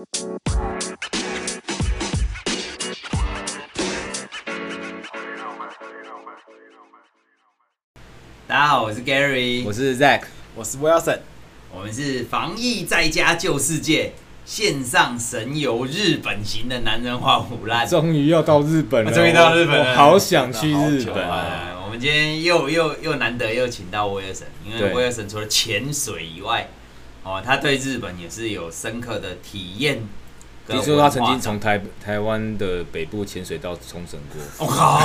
大家好，我是 Gary，我是 Zack，我是 Wilson，我们是防疫在家救世界线上神游日本型的男人化腐烂，终于要到日本了，终于到日本了，我好想去日本。我们今天又又又难得又请到 Wilson，因为 Wilson 除了潜水以外，哦，他对日本也是有深刻的体验。听说他曾经从台台湾的北部潜水到冲绳过，我靠，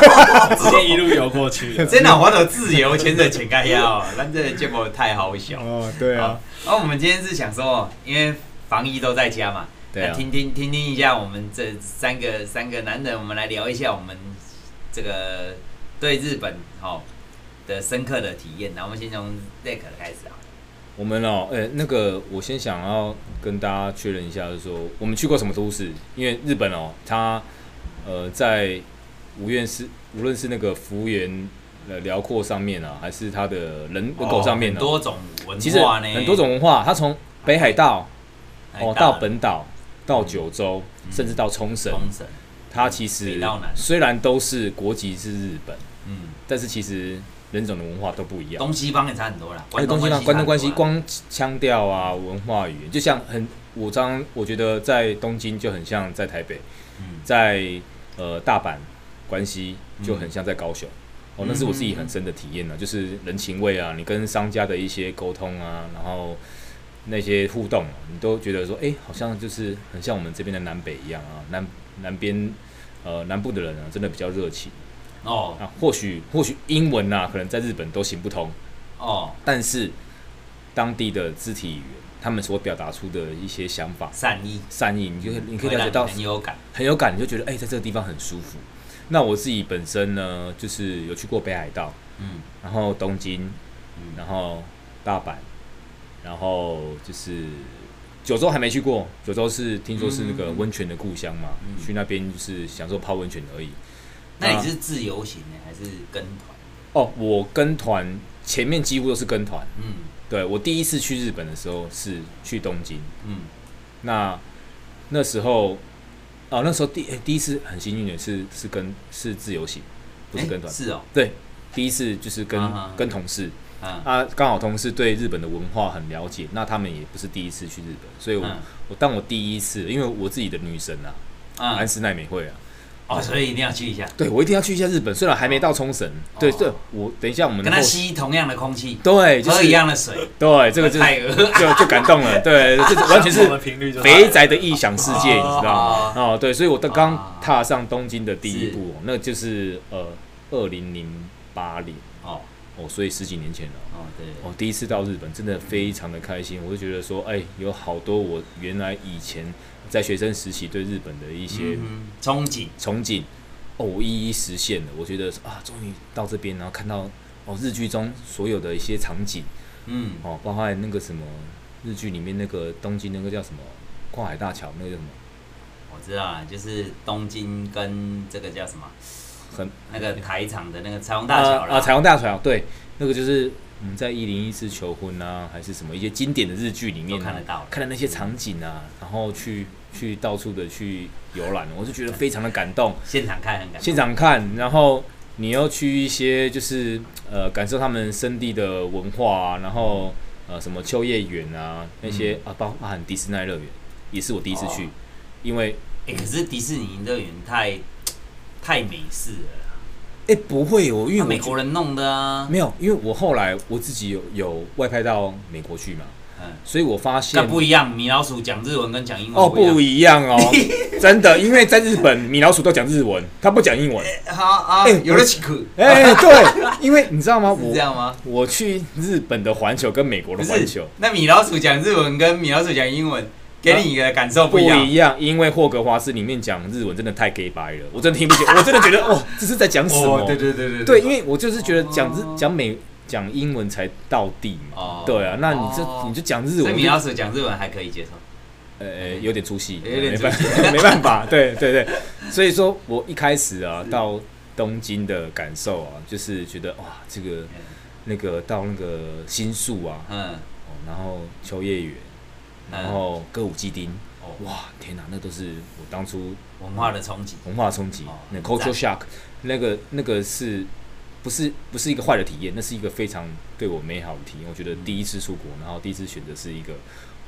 直接一路游过去，真的，我的自由潜水潜开要，但这结果太好笑哦。对啊，然后我们今天是想说，因为防疫都在家嘛，对啊，听听听听一下我们这三个三个男人，我们来聊一下我们这个对日本哦的深刻的体验。然后我们先从 Zack 开始啊。我们哦，诶、欸，那个，我先想要跟大家确认一下，就是说，我们去过什么都市？因为日本哦，它呃，在无论是无论是那个幅员呃辽阔上面啊，还是它的人人口上面多种文化，其实很多种文化。它从北海道哦到本岛到九州，嗯、甚至到冲绳，它其实虽然都是国籍是日本，嗯，但是其实。人种的文化都不一样，东西方也差很多啦。关东西方、关东关系，光腔调啊，文化语言，就像很，我刚我觉得在东京就很像在台北，嗯、在呃大阪关系就很像在高雄。嗯、哦，那是我自己很深的体验呢，就是人情味啊，你跟商家的一些沟通啊，然后那些互动，你都觉得说，哎、欸，好像就是很像我们这边的南北一样啊，南南边呃南部的人啊，真的比较热情。哦，啊，或许或许英文呐、啊，可能在日本都行不通。哦，但是当地的肢体语言，他们所表达出的一些想法、善意、善意，你就你可以了解到很有感，很有感，你就觉得哎、欸，在这个地方很舒服。那我自己本身呢，就是有去过北海道，嗯，然后东京，嗯，然后大阪，然后就是九州还没去过，九州是听说是那个温泉的故乡嘛，嗯、去那边就是享受泡温泉而已。那你是自由行呢，还是跟团？哦，我跟团，前面几乎都是跟团。嗯，对，我第一次去日本的时候是去东京。嗯，那那时候，哦，那时候第第一次很幸运的是是跟是自由行，不是跟团。是哦，对，第一次就是跟跟同事。啊，刚好同事对日本的文化很了解，那他们也不是第一次去日本，所以我我当我第一次，因为我自己的女神啊，安室奈美惠啊。哦，所以一定要去一下。对，我一定要去一下日本，虽然还没到冲绳。对，这我等一下我们跟他吸同样的空气，对，就是喝一样的水。对，这个就就就感动了。对，这完全是肥宅的异想世界，你知道吗？哦，对，所以我刚刚踏上东京的第一步，那就是呃，二零零八年。哦哦，所以十几年前了。哦，对。哦，第一次到日本，真的非常的开心。我就觉得说，哎，有好多我原来以前。在学生时期对日本的一些憧憬，憧憬哦，一一实现了。我觉得啊，终于到这边，然后看到哦，日剧中所有的一些场景，嗯，哦，包括那个什么日剧里面那个东京那个叫什么跨海大桥，那个叫什么？我知道啊，就是东京跟这个叫什么，很那个台场的那个彩虹大桥啊，彩虹大桥，对，那个就是。我们在一零一次求婚啊，还是什么一些经典的日剧里面看得到，看的那些场景啊，然后去去到处的去游览，我是觉得非常的感动。现场看很感动。现场看，然后你要去一些就是呃感受他们生地的文化啊，然后呃什么秋叶原啊那些啊，包含迪士尼乐园也是我第一次去，因为哎，可是迪士尼乐园太太美式了。哎，不会哦，因为美国人弄的啊。没有，因为我后来我自己有有外派到美国去嘛，嗯，所以我发现那不一样。米老鼠讲日文跟讲英文哦不一样哦，真的，因为在日本米老鼠都讲日文，他不讲英文。好啊，哎，有了奇酷。哎，对，因为你知道吗？我这样吗？我去日本的环球跟美国的环球，那米老鼠讲日文跟米老鼠讲英文。给你一个感受不一样，不一样，因为霍格华兹里面讲日文真的太 gay 白了，我真的听不见，我真的觉得哇，这是在讲什么？对对对对对，因为我就是觉得讲日讲美讲英文才到地嘛，对啊，那你这你就讲日文，所以米老鼠讲日文还可以接受，呃，有点出戏，没办法，没办法，对对对，所以说我一开始啊到东京的感受啊，就是觉得哇，这个那个到那个新宿啊，嗯，然后秋叶原。然后歌舞伎町，哇，天哪，那都是我当初文化的冲击，文化的冲击，哦、那 culture shock，那个那个是不是不是一个坏的体验？那是一个非常对我美好的体验。我觉得第一次出国，然后第一次选择是一个，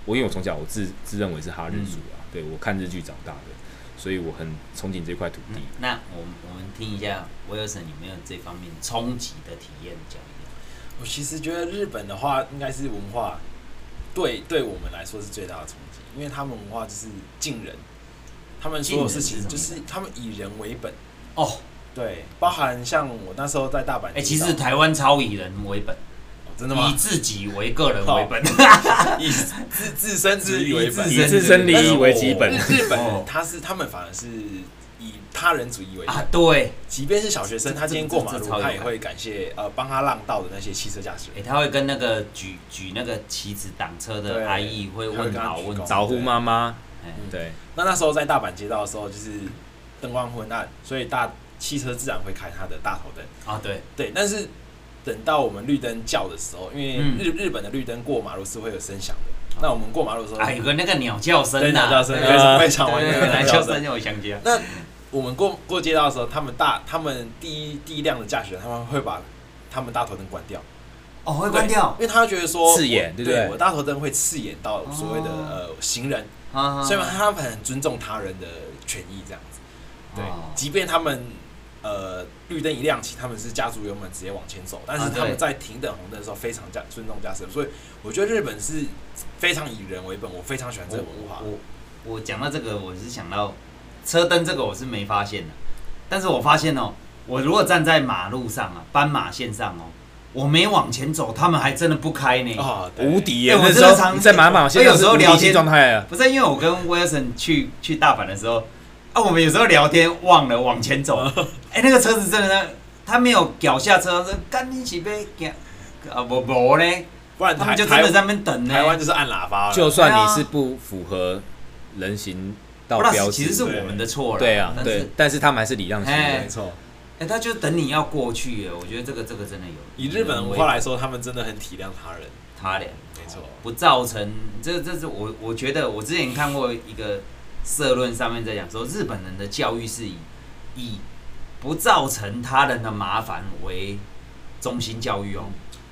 我因为我从小我自自认为是哈日族啊，嗯、对我看日剧长大的，所以我很憧憬这块土地。嗯、那我们我们听一下威尔森有没有这方面冲击的体验讲一讲。我其实觉得日本的话，应该是文化对对我们来说是最大的冲击。因为他们文化就是敬人，他们所有事情就是他们以人为本哦，对，包含像我那时候在大阪，哎，其实台湾超以人为本，真的吗？以自己为个人为本，以自自身自利为本，以自身利益为基本。日本他是他们反而是。以他人主义为啊，对，即便是小学生，他今天过马路，他也会感谢呃帮他让道的那些汽车驾驶。员。哎，他会跟那个举举那个旗子挡车的阿姨会问好问招呼妈妈。对，那那时候在大阪街道的时候，就是灯光昏暗，所以大汽车自然会开它的大头灯。啊。对。对，但是等到我们绿灯叫的时候，因为日日本的绿灯过马路是会有声响的，那我们过马路的时候，哎，有个那个鸟叫声，鸟叫声非常非常鸟叫声我想起来。那我们过过街道的时候，他们大他们第一第一辆的驾驶员，他们会把他们大头灯关掉。哦，会关掉，因为他觉得说刺眼，对不对？我大头灯会刺眼到所谓的呃行人，所以他们很尊重他人的权益，这样子。对，即便他们呃绿灯一亮起，他们是加足油门直接往前走，但是他们在停等红灯的时候非常驾尊重驾驶。所以我觉得日本是非常以人为本，我非常喜欢这个文化。我我讲到这个，我是想到。车灯这个我是没发现的，但是我发现哦，我如果站在马路上啊，斑马线上哦，我没往前走，他们还真的不开呢。啊，无敌耶！我经常在斑马线上，有时候聊天状态啊，不是因为我跟威尔森去去大阪的时候啊，我们有时候聊天忘了往前走，哎，那个车子真的，他没有脚下车，说赶紧起飞，啊不不呢，不然他们就真的在那边等呢。台湾就是按喇叭，就算你是不符合人行。道标其实是我们的错了，对啊，对，但是他们还是礼让行人，没错。哎，他就等你要过去，我觉得这个这个真的有。以日本文化来说，他们真的很体谅他人，他人没错，不造成这这是我我觉得我之前看过一个社论上面在讲说，日本人的教育是以以不造成他人的麻烦为中心教育哦。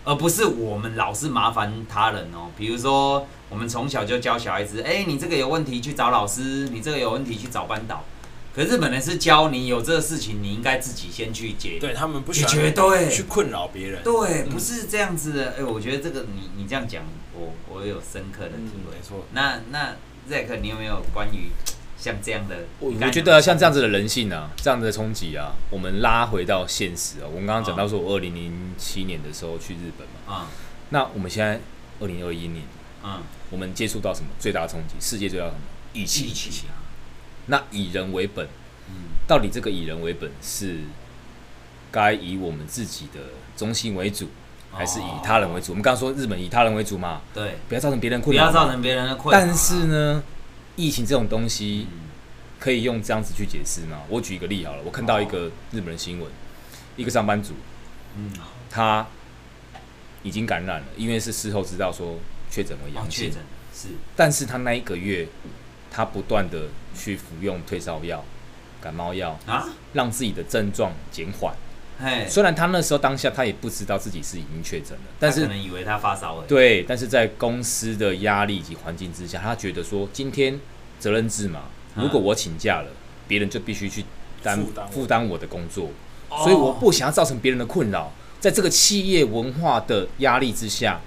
而不是我们老是麻烦他人哦，比如说我们从小就教小孩子，哎、欸，你这个有问题去找老师，你这个有问题去找班导。可日本人是教你有这个事情，你应该自己先去解决。对他们不喜欢绝对去困扰别人。对，不是这样子的。哎、欸，我觉得这个你你这样讲，我我有深刻的体会。嗯、没错。那那 Zack，你有没有关于？像这样的，我我觉得像这样子的人性啊，这样子的冲击啊，我们拉回到现实啊。我们刚刚讲到说，我二零零七年的时候去日本嘛，啊，那我们现在二零二一年，嗯，我们接触到什么最大的冲击？世界最大的什么？疫情。疫情啊。那以人为本，嗯，到底这个以人为本是该以我们自己的中心为主，还是以他人为主？我们刚刚说日本以他人为主嘛，对，不要造成别人困扰，不要造成别人的困扰。但是呢？疫情这种东西可以用这样子去解释吗？我举一个例好了，我看到一个日本的新闻，一个上班族，嗯，他已经感染了，因为是事后知道说确诊为阳性，是，但是他那一个月，他不断的去服用退烧药、感冒药啊，让自己的症状减缓。虽然他那时候当下他也不知道自己是已经确诊了，但是可能以为他发烧了。对，但是在公司的压力以及环境之下，他觉得说今天责任制嘛，如果我请假了，别人就必须去担负担我的工作，所以我不想要造成别人的困扰。在这个企业文化的压力之下，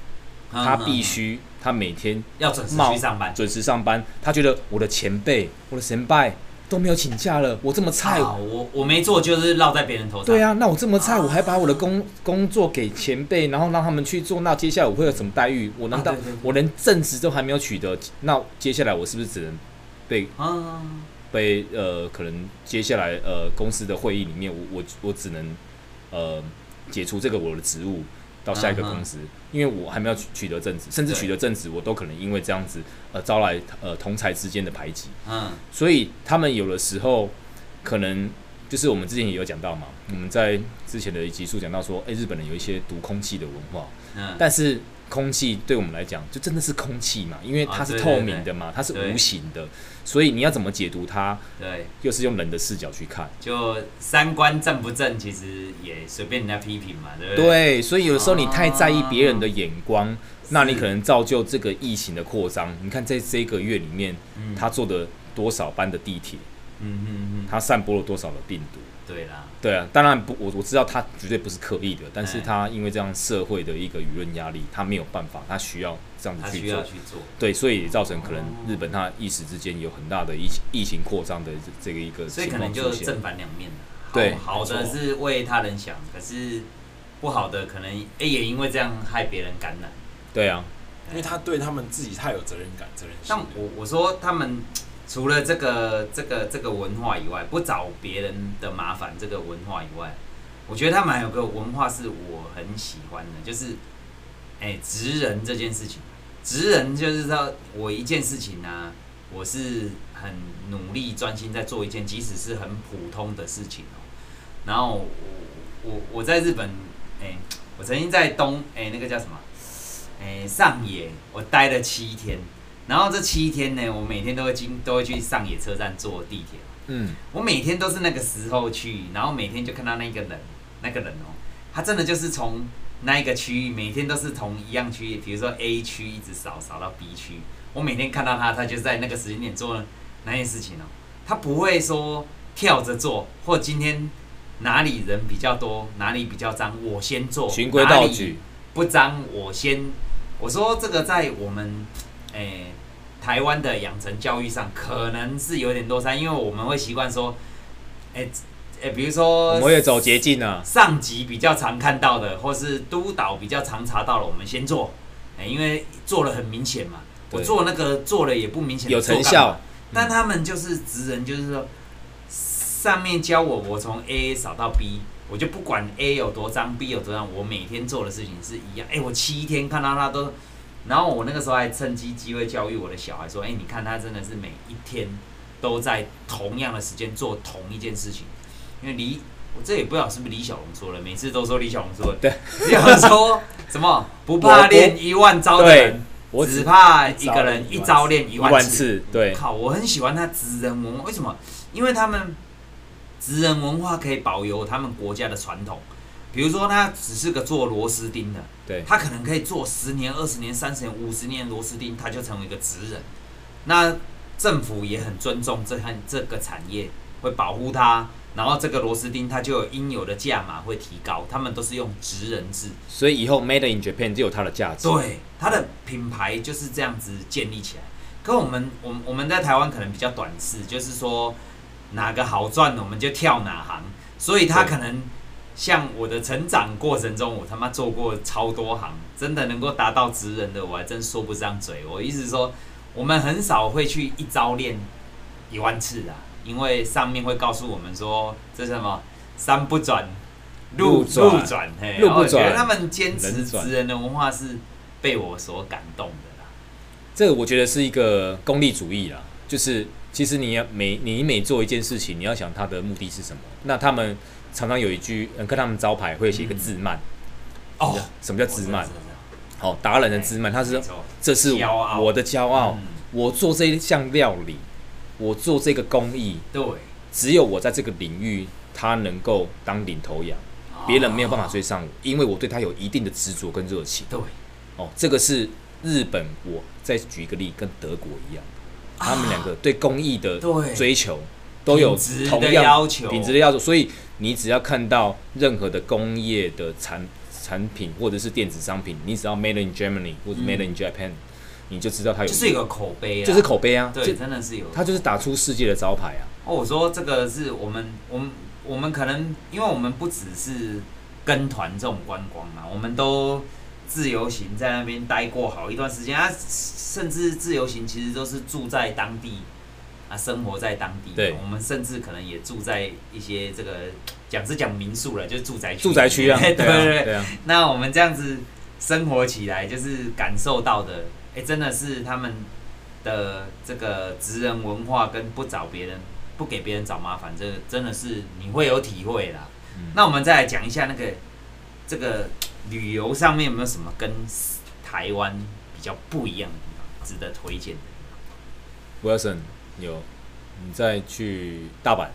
他必须他每天要准时去上班，准时上班。他觉得我的前辈，我的前辈。都没有请假了，我这么菜，我我没做就是落在别人头上。对啊，那我这么菜，我还把我的工工作给前辈，然后让他们去做，那接下来我会有什么待遇？我难道我连正职都还没有取得？那接下来我是不是只能被被呃，可能接下来呃公司的会议里面，我我我只能呃解除这个我的职务。到下一个公司，因为我还没有取取得正职，甚至取得正职，我都可能因为这样子，呃，招来呃同才之间的排挤。嗯，所以他们有的时候可能就是我们之前也有讲到嘛，我们在之前的集数讲到说，诶，日本人有一些读空气的文化。嗯，但是空气对我们来讲，就真的是空气嘛，因为它是透明的嘛，它是无形的，所以你要怎么解读它？对，又是用人的视角去看，就三观正不正，其实也随便人家批评嘛，对不对？对，所以有的时候你太在意别人的眼光，那你可能造就这个疫情的扩张。你看在这个月里面，他坐的多少班的地铁，嗯嗯嗯，他散播了多少的病毒。对啦，对啊，当然不，我我知道他绝对不是刻意的，但是他因为这样社会的一个舆论压力，他没有办法，他需要这样子去做，去做。对，所以造成可能日本他一时之间有很大的疫疫情扩张的这个一个所以可能就正反两面。对，好的是为他人想，可是不好的可能哎也因为这样害别人感染，对啊，因为他对他们自己太有责任感，责任心。像我我说他们。除了这个这个这个文化以外，不找别人的麻烦这个文化以外，我觉得他们还有个文化是我很喜欢的，就是，哎，职人这件事情。职人就是说我一件事情呢、我是很努力专心在做一件，即使是很普通的事情哦。然后我我我在日本，哎，我曾经在东，哎，那个叫什么，哎，上野，我待了七天。然后这七天呢，我每天都会经都会去上野车站坐地铁。嗯，我每天都是那个时候去，然后每天就看到那个人，那个人哦，他真的就是从那一个区域，每天都是从一样区域，比如说 A 区一直扫扫到 B 区。我每天看到他，他就在那个时间点做那件事情哦。他不会说跳着做，或今天哪里人比较多，哪里比较脏，我先做。循规蹈矩。不脏，我先。我说这个在我们。诶、欸，台湾的养成教育上可能是有点落差，因为我们会习惯说，哎、欸、诶、欸，比如说，我也走捷径啊。上级比较常看到的，或是督导比较常查到了，我们先做，哎、欸，因为做了很明显嘛。我做那个做了也不明显，有成效。但他们就是职人，就是说，上面教我，我从 A 扫到 B，我就不管 A 有多脏，B 有多脏，我每天做的事情是一样。哎、欸，我七天看到他都。然后我那个时候还趁机机会教育我的小孩说：“哎，你看他真的是每一天都在同样的时间做同一件事情。因为李，我这也不知道是不是李小龙说的，每次都说李小龙说的。对，李小龙说什么？不怕练一万招的人，我只怕一个人一招练一万次。对，靠，我很喜欢他职人文化，为什么？因为他们职人文化可以保留他们国家的传统。”比如说，他只是个做螺丝钉的，对，他可能可以做十年、二十年、三十年、五十年螺丝钉，他就成为一个职人。那政府也很尊重这项这个产业，会保护他，然后这个螺丝钉它就有应有的价码会提高。他们都是用职人制，所以以后 Made in Japan 就有它的价值。对，它的品牌就是这样子建立起来。可我们，我们我们在台湾可能比较短视，就是说哪个好赚，我们就跳哪行，所以他可能。像我的成长过程中，我他妈做过超多行，真的能够达到职人的，我还真说不上嘴。我意思说，我们很少会去一招练一万次啊，因为上面会告诉我们说，这是什么山不转路转路转，嘿，路不转。我觉得他们坚持职人的文化是被我所感动的啦。这个我觉得是一个功利主义啦，就是其实你要每你每做一件事情，你要想它的目的是什么，那他们。常常有一句，嗯，看他们招牌会写一个字慢。哦，什么叫自慢？好，达人的自慢，他是说，这是我的骄傲。我做这一项料理，我做这个工艺，对，只有我在这个领域，他能够当领头羊，别人没有办法追上我，因为我对他有一定的执着跟热情。对，哦，这个是日本。我再举一个例，跟德国一样，他们两个对工艺的追求都有同样要求，品质的要求，所以。你只要看到任何的工业的产产品或者是电子商品，你只要 Made in Germany 或者 Made in Japan，、嗯、你就知道它有就是一个口碑啊，就是口碑啊，对，真的是有，它就是打出世界的招牌啊。哦，我说这个是我们我们我们可能因为我们不只是跟团这种观光嘛，我们都自由行在那边待过好一段时间啊，甚至自由行其实都是住在当地。啊，生活在当地，对，我们甚至可能也住在一些这个讲是讲民宿了，就是住宅区，住宅区啊，对对对。那我们这样子生活起来，就是感受到的，哎、欸，真的是他们的这个职人文化跟不找别人、不给别人找麻烦，这个真的是你会有体会啦。嗯、那我们再来讲一下那个这个旅游上面有没有什么跟台湾比较不一样的地方，值得推荐的。Wilson，有你再去大阪？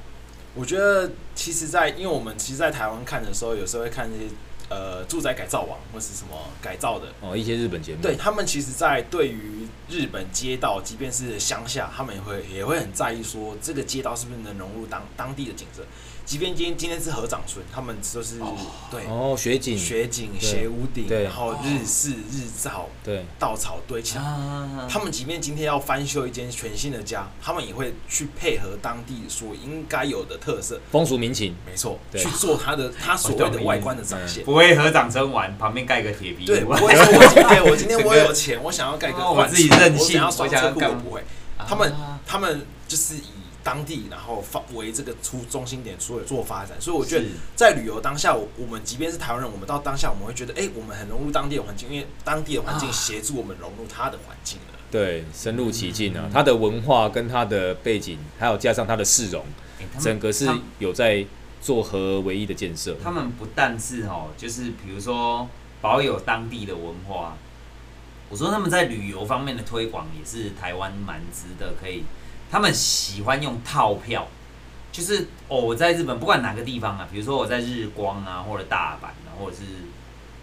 我觉得其实在，在因为我们其实，在台湾看的时候，有时候会看一些呃住宅改造网或是什么改造的哦，一些日本节目。对他们，其实，在对于日本街道，即便是乡下，他们也会也会很在意说，这个街道是不是能融入当当地的景色。即便今天今天是合掌村，他们都是、哦、对哦雪景。雪景斜屋顶，然后日式日照，对。稻草堆起来。他们即便今天要翻修一间全新的家，他们也会去配合当地所应该有的特色。风俗民情，没错，去做他的他所谓的外观的展现。不会合掌村玩旁边盖个铁皮，对，不会说我今天我今天 我有钱，我想要盖个我自己任性，我想要盖不会。他们他们就是以。当地，然后发为这个出中心点，所以做发展。所以我觉得，在旅游当下，我我们即便是台湾人，我们到当下，我们会觉得，哎，我们很融入当地的环境，因为当地的环境协助我们融入它的环境了。对，深入其境啊，它的文化跟它的背景，还有加上它的市容，整个是有在做合为一的建设。他们不但是哦，就是比如说保有当地的文化，我说他们在旅游方面的推广也是台湾蛮值得可以。他们喜欢用套票，就是哦，我在日本不管哪个地方啊，比如说我在日光啊，或者大阪啊，或者是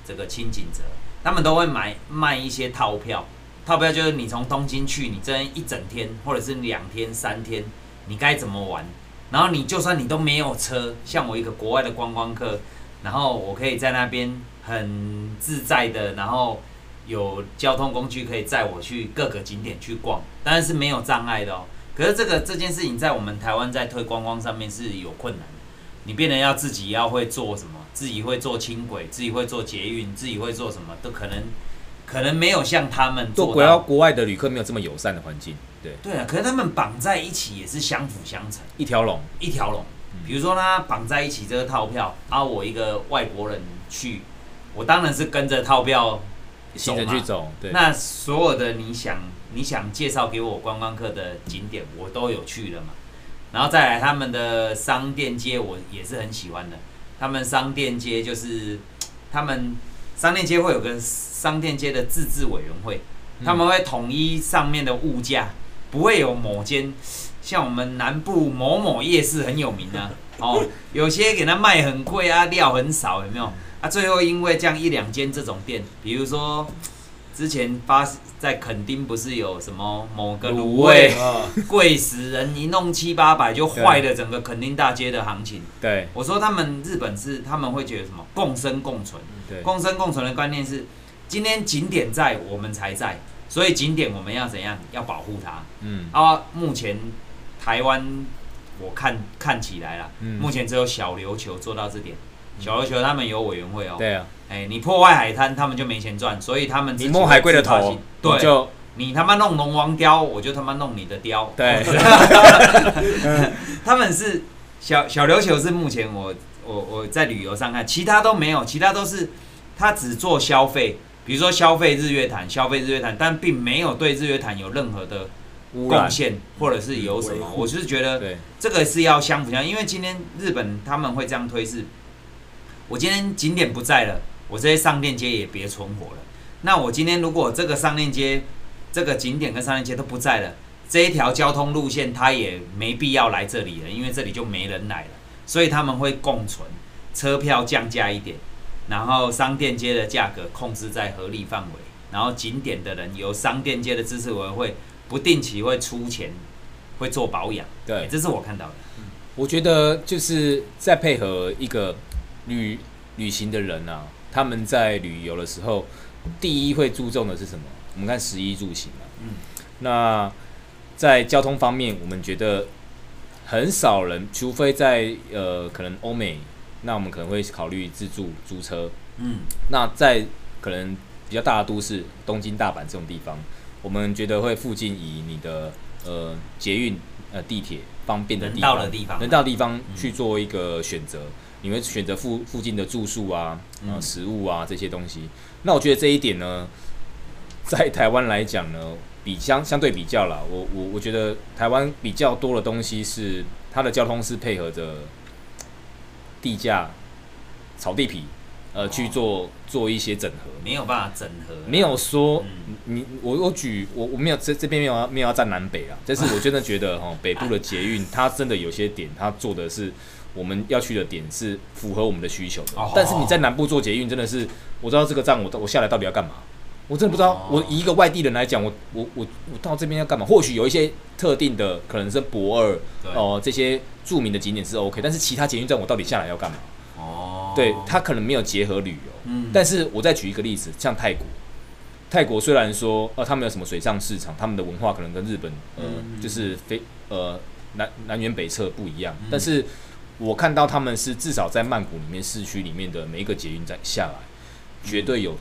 这个清井泽，他们都会买卖一些套票。套票就是你从东京去，你这一整天或者是两天三天，你该怎么玩？然后你就算你都没有车，像我一个国外的观光客，然后我可以在那边很自在的，然后有交通工具可以载我去各个景点去逛，当然是没有障碍的哦。可是这个这件事情在我们台湾在推观光上面是有困难的，你变得要自己要会做什么，自己会做轻轨，自己会做捷运，自己会做什么，都可能可能没有像他们做国要国外的旅客没有这么友善的环境，对。对啊，可是他们绑在一起也是相辅相成，一条龙。一条龙。比如说他绑在一起这个套票，啊，我一个外国人去，我当然是跟着套票行程去走，对，那所有的你想。你想介绍给我观光客的景点，我都有去了嘛。然后再来他们的商店街，我也是很喜欢的。他们商店街就是，他们商店街会有个商店街的自治委员会，他们会统一上面的物价，不会有某间像我们南部某某夜市很有名啊，哦，有些给他卖很贵啊，料很少，有没有？啊，最后因为这样一两间这种店，比如说。之前发在垦丁不是有什么某个卤味 贵死人，一弄七八百就坏了整个垦丁大街的行情。对，我说他们日本是他们会觉得什么？共生共存，对，共生共存的观念是今天景点在我们才在，所以景点我们要怎样？要保护它。嗯，啊，目前台湾我看看起来了，目前只有小琉球做到这点。小琉球他们有委员会哦。对啊。哎，你破坏海滩，他们就没钱赚，所以他们你摸海龟的头，对，就你他妈弄龙王雕，我就他妈弄你的雕。对，他们是小小琉球是目前我我我在旅游上看，其他都没有，其他都是他只做消费，比如说消费日月潭，消费日月潭，但并没有对日月潭有任何的贡献，或者是有什么，我就是觉得这个是要相辅相，因为今天日本他们会这样推是，我今天景点不在了。我这些商店街也别存活了。那我今天如果这个商店街、这个景点跟商店街都不在了，这一条交通路线它也没必要来这里了，因为这里就没人来了。所以他们会共存，车票降价一点，然后商店街的价格控制在合理范围，然后景点的人由商店街的支持委员会不定期会出钱，会做保养。对，这是我看到的。嗯，我觉得就是再配合一个旅旅行的人啊。他们在旅游的时候，第一会注重的是什么？我们看食衣住行嘛。嗯。那在交通方面，我们觉得很少人，除非在呃可能欧美，那我们可能会考虑自助租车。嗯。那在可能比较大的都市，东京、大阪这种地方，我们觉得会附近以你的呃捷运、呃地铁方便的地方，能到的地方，能到的地方去做一个选择。嗯你会选择附附近的住宿啊，啊，食物啊这些东西。那我觉得这一点呢，在台湾来讲呢，比相相对比较啦，我我我觉得台湾比较多的东西是它的交通是配合着地价、草地皮，呃去做做一些整合，没有办法整合，没有说你我我举我我没有这这边没有没有要站南北啊，但是我真的觉得哈 北部的捷运它真的有些点它做的是我们要去的点是符合我们的需求的，但是你在南部做捷运真的是我知道这个站我我下来到底要干嘛。我真的不知道，我以一个外地人来讲，我我我我到这边要干嘛？或许有一些特定的，可能是博二哦、呃，这些著名的景点是 OK，但是其他捷运站我到底下来要干嘛？哦，对，它可能没有结合旅游。嗯，但是我再举一个例子，像泰国，泰国虽然说呃，他们有什么水上市场，他们的文化可能跟日本呃，就是非呃南南辕北辙不一样，但是我看到他们是至少在曼谷里面市区里面的每一个捷运站下来，绝对有。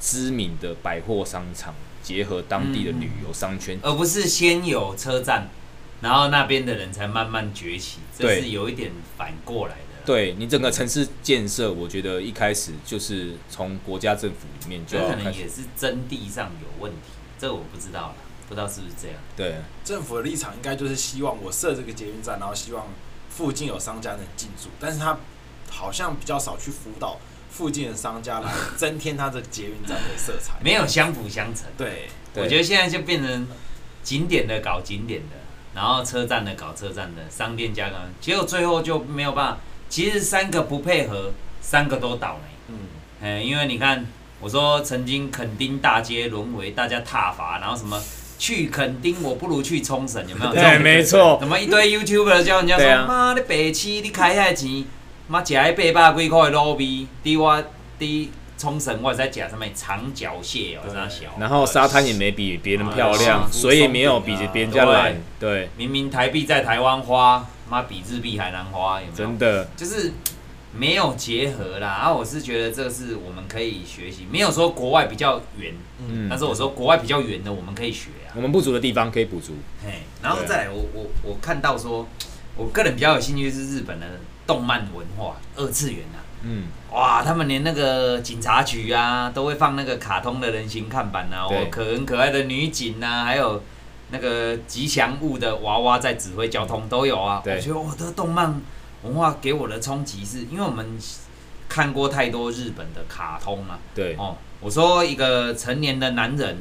知名的百货商场结合当地的旅游商圈，而不是先有车站，然后那边的人才慢慢崛起，这是有一点反过来的。对，你整个城市建设，我觉得一开始就是从国家政府里面就，可能也是征地上有问题，这我不知道了，不知道是不是这样。对，政府的立场应该就是希望我设这个捷运站，然后希望附近有商家能进驻，但是他好像比较少去辅导。附近的商家来增添它这个捷运站的色彩，没有相辅相成。对，我觉得现在就变成景点的搞景点的，然后车站的搞车站的，商店加工，结果最后就没有办法。其实三个不配合，三个都倒霉。嗯，哎，因为你看，我说曾经垦丁大街沦为大家踏伐，然后什么去垦丁我不如去冲绳，有没有？对，没错。什么一堆 YouTuber 叫人家说妈的北七，你开下钱。妈食迄八百几块的卤味，伫我伫冲绳，我在食什么长脚蟹哦，这样小。然后沙滩也没比别人漂亮，水也没有比别人家蓝。对，明明台币在台湾花，妈比日币还难花，有没有？真的，就是没有结合啦。然后我是觉得这个是我们可以学习，没有说国外比较远，嗯，但是我说国外比较远的我们可以学啊。我们不足的地方可以补足。嘿，然后再来，我我我看到说，我个人比较有兴趣是日本的。动漫文化，二次元啊，嗯，哇，他们连那个警察局啊，都会放那个卡通的人形看板啊，我可很可爱的女警啊，还有那个吉祥物的娃娃在指挥交通都有啊。对我觉得我的动漫文化给我的冲击是，因为我们看过太多日本的卡通了。对哦，我说一个成年的男人，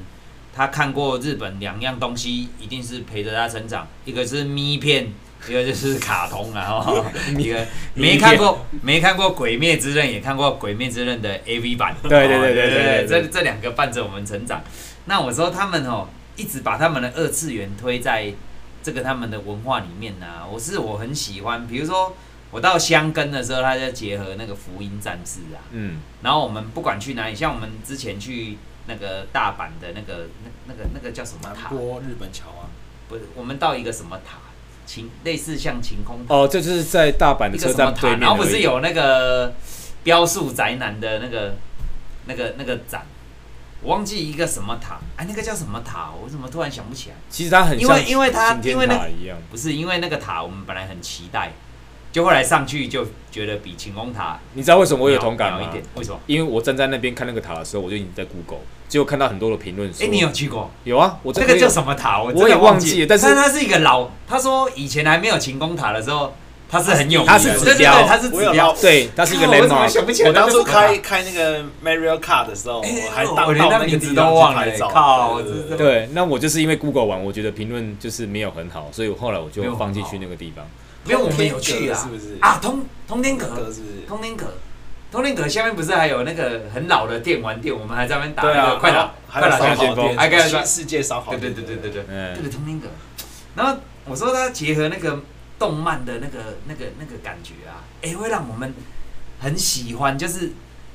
他看过日本两样东西，一定是陪着他成长，一个是咪片。一个就是卡通啊，哦，一个没看过没看过《鬼灭之刃》，也看过《鬼灭之刃》的 AV 版。对对对对对，这这两个伴着我们成长。那我说他们哦，一直把他们的二次元推在这个他们的文化里面呢，啊。我是我很喜欢，比如说我到箱根的时候，他就结合那个福音战士啊。嗯。然后我们不管去哪里，像我们之前去那个大阪的那个那那个那个叫什么塔？日本桥啊？不是，我们到一个什么塔？晴类似像晴空哦，这就是在大阪的车站对面，然后不是有那个雕塑宅男的那个那个那个展，我忘记一个什么塔，哎，那个叫什么塔？我怎么突然想不起来？其实它很像，因为因为它因为那不是因为那个塔，我们本来很期待，就后来上去就觉得比晴空塔，你知道为什么我有同感吗？为什么？因为我站在那边看那个塔的时候，我就已经在 Google。结果看到很多的评论说，哎，你有去过？有啊，我这个叫什么塔？我我也忘记了。但是它是一个老，他说以前还没有晴空塔的时候，它是很有名，它是指标，它是指标，对，它是一个 landmark。我当初开开那个 Mario Kart 的时候，我还当到那个字都忘了。靠，对，那我就是因为 Google 完，我觉得评论就是没有很好，所以我后来我就放弃去那个地方。没有，我们有去啊，是不是？啊，通通天阁是不是？通天阁。通天阁下面不是还有那个很老的电玩店？我们还在那边打那个快打快打小旋风，还可以说世界烧烤。对对对对对对，这个通天阁。然后我说它结合那个动漫的那个那个那个感觉啊，哎，会让我们很喜欢。就是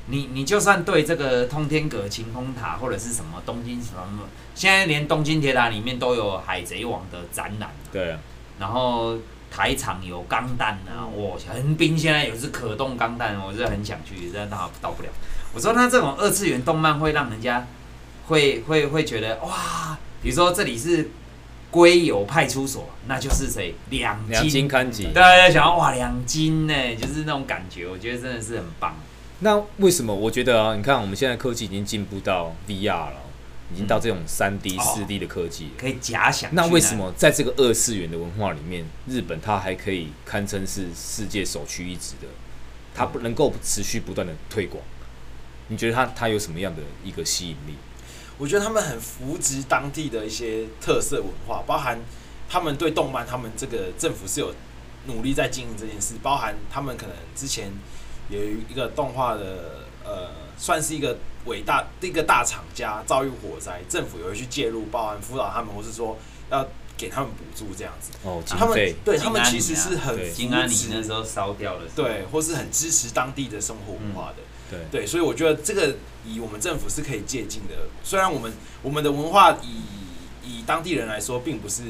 你你就算对这个通天阁、晴空塔或者是什么东京什么，现在连东京铁塔里面都有海贼王的展览。对，然后。台场有钢弹啊，哇！横滨现在有只可动钢弹，我是很想去，但到到不了。我说他这种二次元动漫会让人家会会会觉得哇，比如说这里是龟友派出所，那就是谁两金，两金刊集，大家想要哇两金呢，就是那种感觉，我觉得真的是很棒。那为什么我觉得啊？你看我们现在科技已经进步到 VR 了。已经到这种三 D、四 D 的科技了，可以假想。那为什么在这个二次元的文化里面，日本它还可以堪称是世界首屈一指的？它不能够持续不断的推广，你觉得它它有什么样的一个吸引力？我觉得他们很扶植当地的一些特色文化，包含他们对动漫，他们这个政府是有努力在经营这件事，包含他们可能之前有一个动画的呃，算是一个伟大的一个大厂家遭遇火灾，政府也会去介入，包含辅导他们，或是说要给他们补助这样子。哦，他们对他们其实是很金安里那时候烧掉了，对，或是很支持当地的生活文化的。嗯对，对，所以我觉得这个以我们政府是可以借鉴的。虽然我们我们的文化以以当地人来说，并不是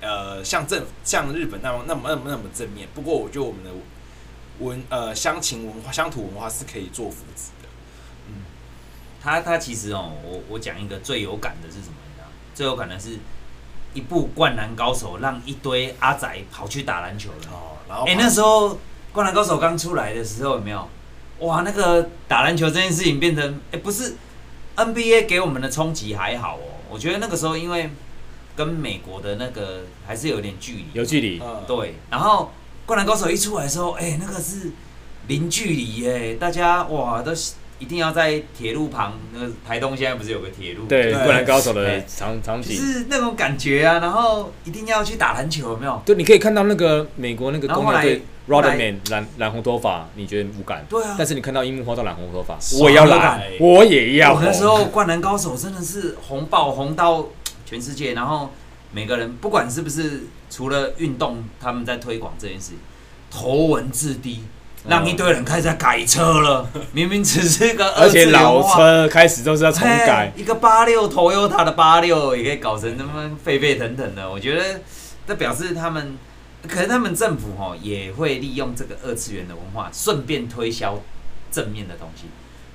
呃像政像日本那么那么那么那么正面。不过，我觉得我们的文呃乡情文化乡土文化是可以做扶持他他其实哦，我我讲一个最有感的是什么？你知道？最有感的是一部《灌篮高手》，让一堆阿仔跑去打篮球了。哦，然后哎、欸，那时候《灌篮高手》刚出来的时候，有没有？哇，那个打篮球这件事情变成，哎、欸，不是 NBA 给我们的冲击还好哦。我觉得那个时候因为跟美国的那个还是有点距离，有距离。对，然后灌篮高手一出来的时候，哎、欸，那个是零距离哎，大家哇都一定要在铁路旁。那个台东现在不是有个铁路？对，灌篮高手的场场景是那种感觉啊。然后一定要去打篮球，有没有？对，你可以看到那个美国那个公牛队。Rodman 染染红头发，你觉得无感？对啊。但是你看到樱木花道染红头发，我也要染，我也要。我那时候《灌篮高手》真的是红爆红到全世界，然后每个人不管是不是除了运动，他们在推广这件事，头文字 D，让一堆人开始在改车了。明明只是个而且老车开始都是要重改，一个八六 Toyota 的八六也可以搞成那么沸沸腾腾的。我觉得这表示他们。可能他们政府哦也会利用这个二次元的文化，顺便推销正面的东西。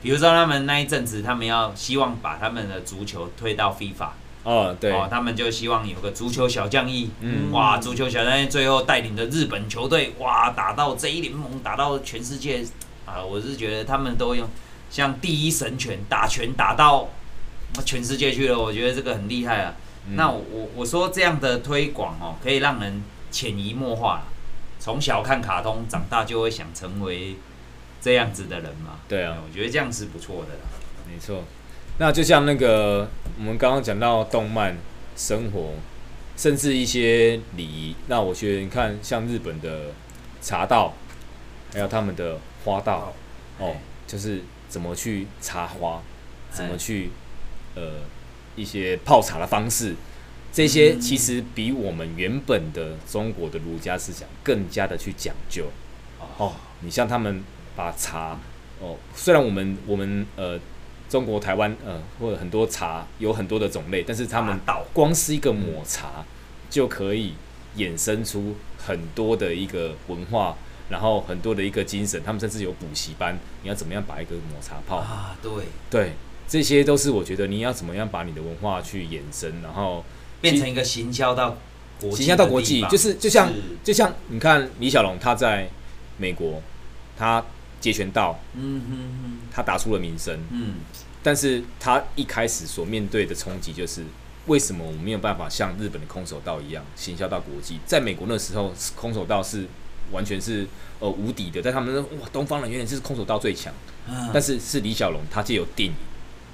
比如说，他们那一阵子，他们要希望把他们的足球推到 FIFA 哦，对哦，他们就希望有个足球小将一，嗯，哇，足球小将一最后带领着日本球队，哇，打到 J 联盟，打到全世界啊！我是觉得他们都用像第一神拳打拳打到全世界去了，我觉得这个很厉害啊。嗯、那我我说这样的推广哦，可以让人。潜移默化，从小看卡通长大就会想成为这样子的人嘛？对啊，我觉得这样是不错的啦。没错，那就像那个我们刚刚讲到动漫、生活，甚至一些礼仪。那我觉得你看，像日本的茶道，还有他们的花道，哦，就是怎么去插花，怎么去呃一些泡茶的方式。这些其实比我们原本的中国的儒家思想更加的去讲究哦。你像他们把茶哦，虽然我们我们呃中国台湾呃或者很多茶有很多的种类，但是他们光是一个抹茶就可以衍生出很多的一个文化，然后很多的一个精神。他们甚至有补习班，你要怎么样把一个抹茶泡啊？对对，这些都是我觉得你要怎么样把你的文化去衍生，然后。变成一个行销到国际，行销到国际，就是就像就像你看李小龙他在美国，他截拳道，嗯哼哼，他打出了名声，嗯，但是他一开始所面对的冲击就是，为什么我们没有办法像日本的空手道一样行销到国际？在美国那时候，空手道是完全是呃无敌的，在他们说哇，东方人原来是空手道最强，但是是李小龙他借由电影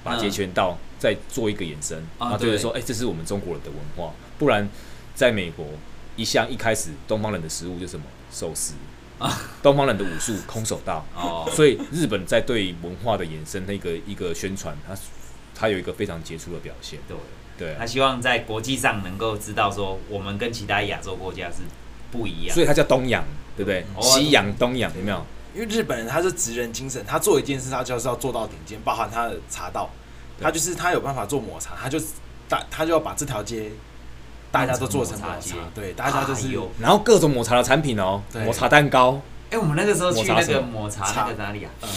把截拳道。再做一个延伸，啊，就是说，哎、欸，这是我们中国人的文化。不然，在美国，一向一开始，东方人的食物就是什么寿司啊，东方人的武术空手道哦。所以，日本在对文化的延伸那个一个宣传，它它有一个非常杰出的表现。对对，他希望在国际上能够知道说，我们跟其他亚洲国家是不一样。所以，它叫东洋，对不对？西洋、东洋有没有？因为日本人他是职人精神，他做一件事，他就是要做到顶尖，包含他的茶道。他就是他有办法做抹茶，他就大他就要把这条街大家都做成抹茶，对，大家就是有，然后各种抹茶的产品哦，抹茶蛋糕。哎，我们那个时候去那个抹茶那个哪里啊？嗯。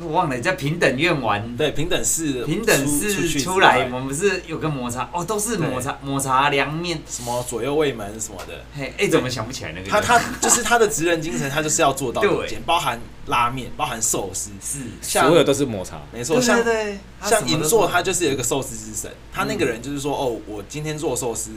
我忘了，在平等院玩，对，平等市，平等市出来，我们不是有个抹茶哦，都是抹茶，抹茶凉面，什么左右卫门什么的。嘿，哎，怎么想不起来那个？他他就是他的职人精神，他就是要做到，对，包含拉面，包含寿司，是，所有都是抹茶，没错，像像银座，他就是有一个寿司之神，他那个人就是说，哦，我今天做寿司，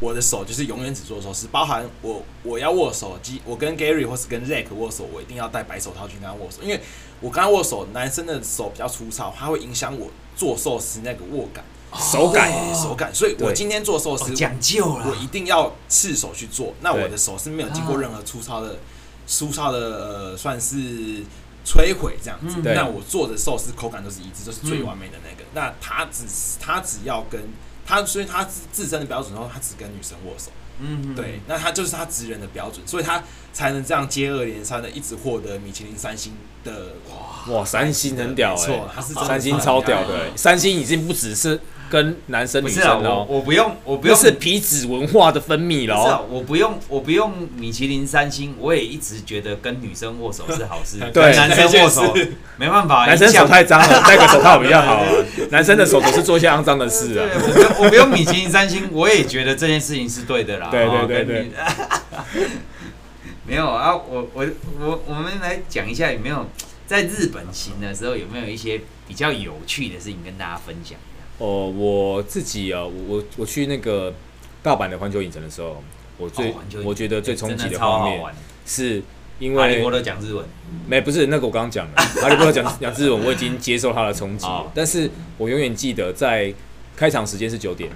我的手就是永远只做错事，包含我我要握手机，我跟 Gary 或是跟 Zack 握手，我一定要戴白手套去跟他握手，因为我刚握手，男生的手比较粗糙，它会影响我做寿司那个握感、手感、手感，所以我今天做寿司讲究了，我一定要赤手去做，那我的手是没有经过任何粗糙的粗糙的呃，算是摧毁这样子，那我做的寿司口感都是一致，都是最完美的那个，那他只他只要跟。他所以他自自身的标准，然后他只跟女生握手，嗯，对，那他就是他职人的标准，所以他才能这样接二连三的一直获得米其林三星的哇哇，三星很屌哎、欸，他是三星超屌的、欸，三星已经不只是。跟男生女生哦，我不用，我不用是皮脂文化的分泌了。我不用，我不用米其林三星，我也一直觉得跟女生握手是好事。对，男生握手 没办法，男生手太脏了，戴个手套比较好啊。男生的手都是做一些肮脏的事啊。我不用米其林三星，我也觉得这件事情是对的啦。对对对对。没有啊，我我我我们来讲一下，有没有在日本行的时候，有没有一些比较有趣的事情跟大家分享一下？哦，我自己啊，我我去那个大阪的环球影城的时候，我最、哦、我觉得最冲击的画面是，因为哈利波特讲日文，没不是那个我刚刚讲的。哈利波特讲讲日文，我已经接受他的冲击，哦、但是我永远记得在开场时间是九点。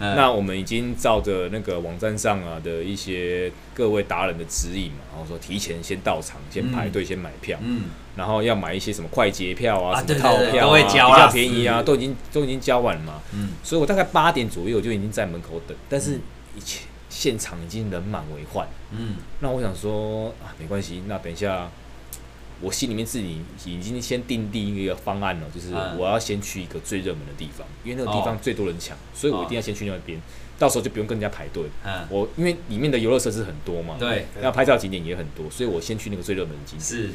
那我们已经照着那个网站上啊的一些各位达人的指引嘛，然后说提前先到场，先排队，先买票，嗯，然后要买一些什么快捷票啊，什么套票啊，比较便宜啊，都已经都已经交完了嘛，嗯，所以我大概八点左右就已经在门口等，但是以前现场已经人满为患，嗯，那我想说啊，没关系，那等一下。我心里面自己已经先定定一个方案了，就是我要先去一个最热门的地方，因为那个地方最多人抢，所以我一定要先去那边，到时候就不用跟人家排队。我因为里面的游乐设施很多嘛，对，要拍照景点也很多，所以我先去那个最热门的景点。是，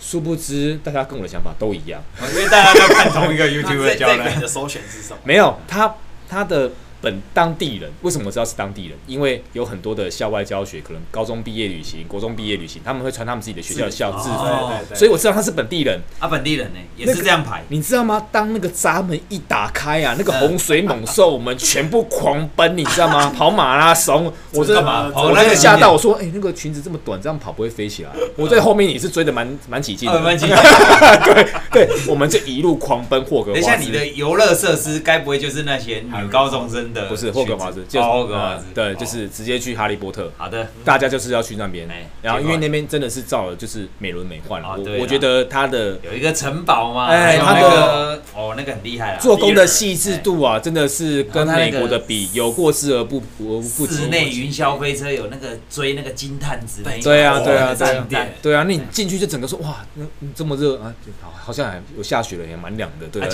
殊不知大家跟我的想法都一样，因为大家都看同一个 YouTube 教的。你的首选是什么？没有，他他的。本当地人为什么我知道是当地人？因为有很多的校外教学，可能高中毕业旅行、国中毕业旅行，他们会穿他们自己的学校的校制服，所以我知道他是本地人。啊，本地人呢也是这样排，你知道吗？当那个闸门一打开啊，那个洪水猛兽我们全部狂奔，你知道吗？跑马拉松，我这我那个吓到，我说，哎，那个裙子这么短，这样跑不会飞起来？我在后面也是追的蛮蛮起劲的，蛮起劲。对对，我们就一路狂奔霍格华兹。等一下，你的游乐设施该不会就是那些女高中生？不是霍格华兹，就是霍格华兹，对，就是直接去哈利波特。好的，大家就是要去那边，然后因为那边真的是造了，就是美轮美奂了。我我觉得它的有一个城堡嘛，哎，它的哦那个很厉害啊，做工的细致度啊，真的是跟美国的比有过之而不不不及。室内云霄飞车有那个追那个金探子，对啊对啊对啊。对啊，那你进去就整个说哇，那这么热啊，好好像还有下雪了，也蛮凉的，对啊，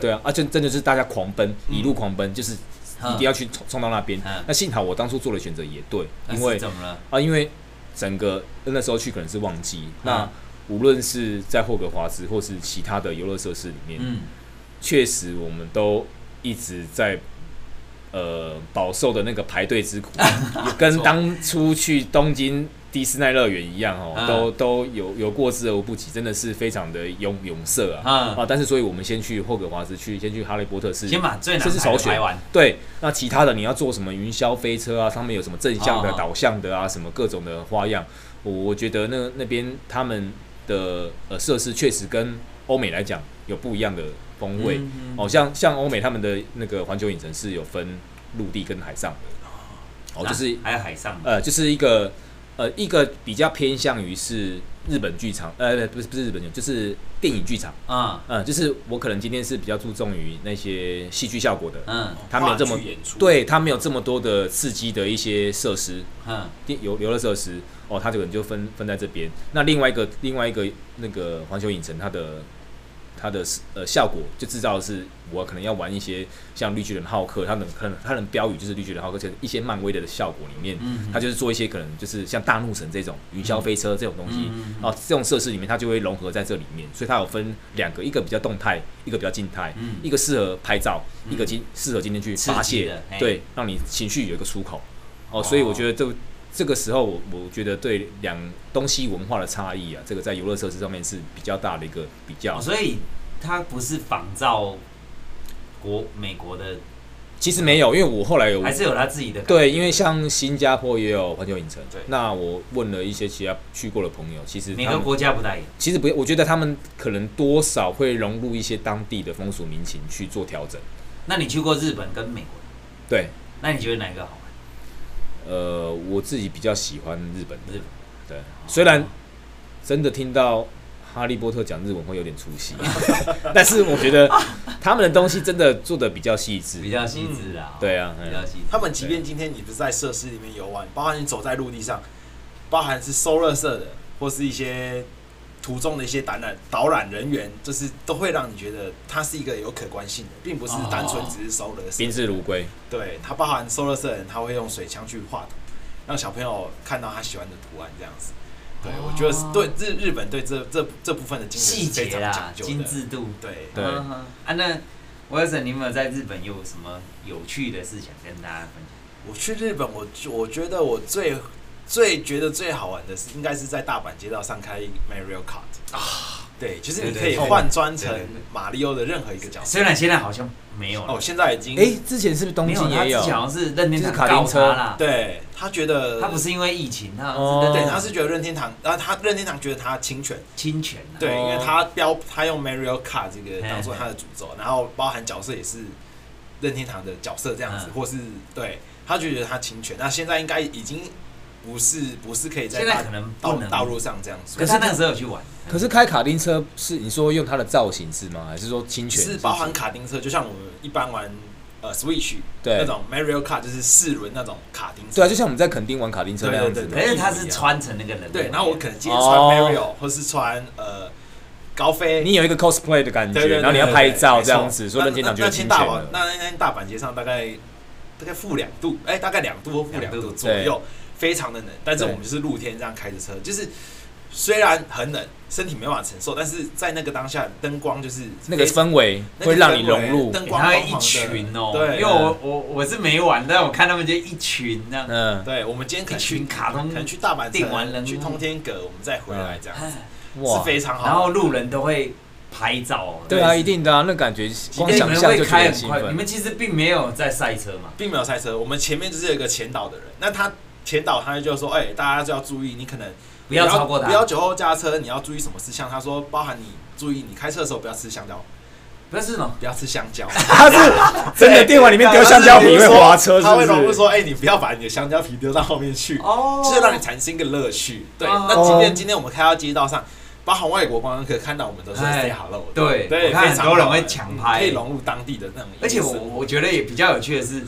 对啊，而且真的是大家狂奔，一路狂奔，就是。一定要去冲冲到那边。那幸好我当初做的选择也对，因为怎么了啊，因为整个那时候去可能是旺季。那无论是在霍格华兹或是其他的游乐设施里面，确实我们都一直在呃饱受的那个排队之苦，跟当初去东京。迪士尼乐园一样哦，都都有有过之而无不及，真的是非常的勇勇色啊啊！但是，所以我们先去霍格华兹，去先去哈利波特是，先把最难这是首选。对，那其他的你要做什么云霄飞车啊？上面有什么正向的、导向的啊？什么各种的花样？我我觉得那那边他们的呃设施确实跟欧美来讲有不一样的风味哦。像像欧美他们的那个环球影城是有分陆地跟海上的哦，就是还有海上呃，就是一个。呃，一个比较偏向于是日本剧场，呃，不是不是日本剧，就是电影剧场啊，嗯，呃，就是我可能今天是比较注重于那些戏剧效果的，嗯，他没有这么对，他没有这么多的刺激的一些设施，嗯，电游游乐设施，哦，他这个人就分分在这边。那另外一个另外一个那个环球影城，它的。它的呃效果就制造的是我可能要玩一些像绿巨人浩克，它能可能它能标语就是绿巨人浩克，就是一些漫威的效果里面，嗯，他就是做一些可能就是像大怒神这种云霄飞车这种东西，嗯、哦，这种设施里面它就会融合在这里面，所以它有分两个，一个比较动态，一个比较静态，嗯，一个适合拍照，嗯、一个今适合今天去发泄，对，让你情绪有一个出口，哦，所以我觉得这这个时候我我觉得对两东西文化的差异啊，这个在游乐设施上面是比较大的一个比较，所以。它不是仿造国美国的其实没有，因为我后来有还是有他自己的对，因为像新加坡也有环球影城，对。那我问了一些其他去过的朋友，其实每个国家不太一样。其实不，我觉得他们可能多少会融入一些当地的风俗民情去做调整。那你去过日本跟美国？对。那你觉得哪一个好玩？呃，我自己比较喜欢日本。日本。对。虽然真的听到。哈利波特讲日文会有点出戏，但是我觉得他们的东西真的做的比较细致，比较细致啊。对啊，比较细致。他们即便今天你不是在设施里面游玩，包含你走在陆地上，包含是收垃圾的，或是一些途中的一些导览导览人员，就是都会让你觉得它是一个有可观性的，并不是单纯只是收垃圾。宾至如归。对，它包含收垃圾的人，他会用水枪去画图，让小朋友看到他喜欢的图案，这样子。对，我觉得是对日日本对这这这部分的细节啦，精致度，对对啊。那我要是，你有没有在日本有什么有趣的事情跟大家分享？我去日本，我我觉得我最最觉得最好玩的是，应该是在大阪街道上开 Mario Kart 啊。对，就是你可以换装成马里奥的任何一个角色。虽然现在好像没有哦，现在已经哎，之前是不是东京也有？好像是任天堂卡丁车啦。对，他觉得他不是因为疫情，他对，他是觉得任天堂，然后他任天堂觉得他侵权，侵权。对，因为他标他用 Mario Kart 这个当做他的主轴，然后包含角色也是任天堂的角色这样子，或是对他就觉得他侵权。那现在应该已经。不是不是可以在现在可能道道路上这样子，可是他那个时候有去玩。可是开卡丁车是你说用它的造型是吗？还是说侵权？是包含卡丁车，就像我们一般玩呃 Switch 对那种 Mario Kart 就是四轮那种卡丁车。对啊，就像我们在垦丁玩卡丁车那样子。可是他是穿成那个人。对，然后我可能今天穿 Mario，或是穿呃高飞。你有一个 cosplay 的感觉，然后你要拍照这样子，所以任天堂觉得侵权。那那天大阪街上大概大概负两度，哎，大概两度或负两度左右。非常的冷，但是我们就是露天这样开着车，就是虽然很冷，身体没办法承受，但是在那个当下，灯光就是那个氛围会让你融入，灯光一群哦，对，因为我我我是没玩，但我看他们就一群这样，嗯，对，我们今天可能去卡通，可能去大阪定完人去通天阁，我们再回来这样子，哇，是非常好，然后路人都会拍照，对啊，一定的啊，那感觉光想象就开很快。你们其实并没有在赛车嘛，并没有赛车，我们前面就是有一个前导的人，那他。前导他就说：“哎、欸，大家就要注意，你可能不要超过他，不要酒后驾车，你要注意什么事项？他说，包含你注意，你开车的时候不要吃香蕉，不要吃什么，不要吃香蕉。他是 真的电玩里面丢香蕉皮会滑车他会融入说：哎、欸，你不要把你的香蕉皮丢到后面去，哦，就是让你产生一个乐趣。对，哦、那即便今天我们开到街道上，包含外国观光客看到我们都是 say hello，对对，很多人会抢拍，可以融入当地的那种。而且我我觉得也比较有趣的是。”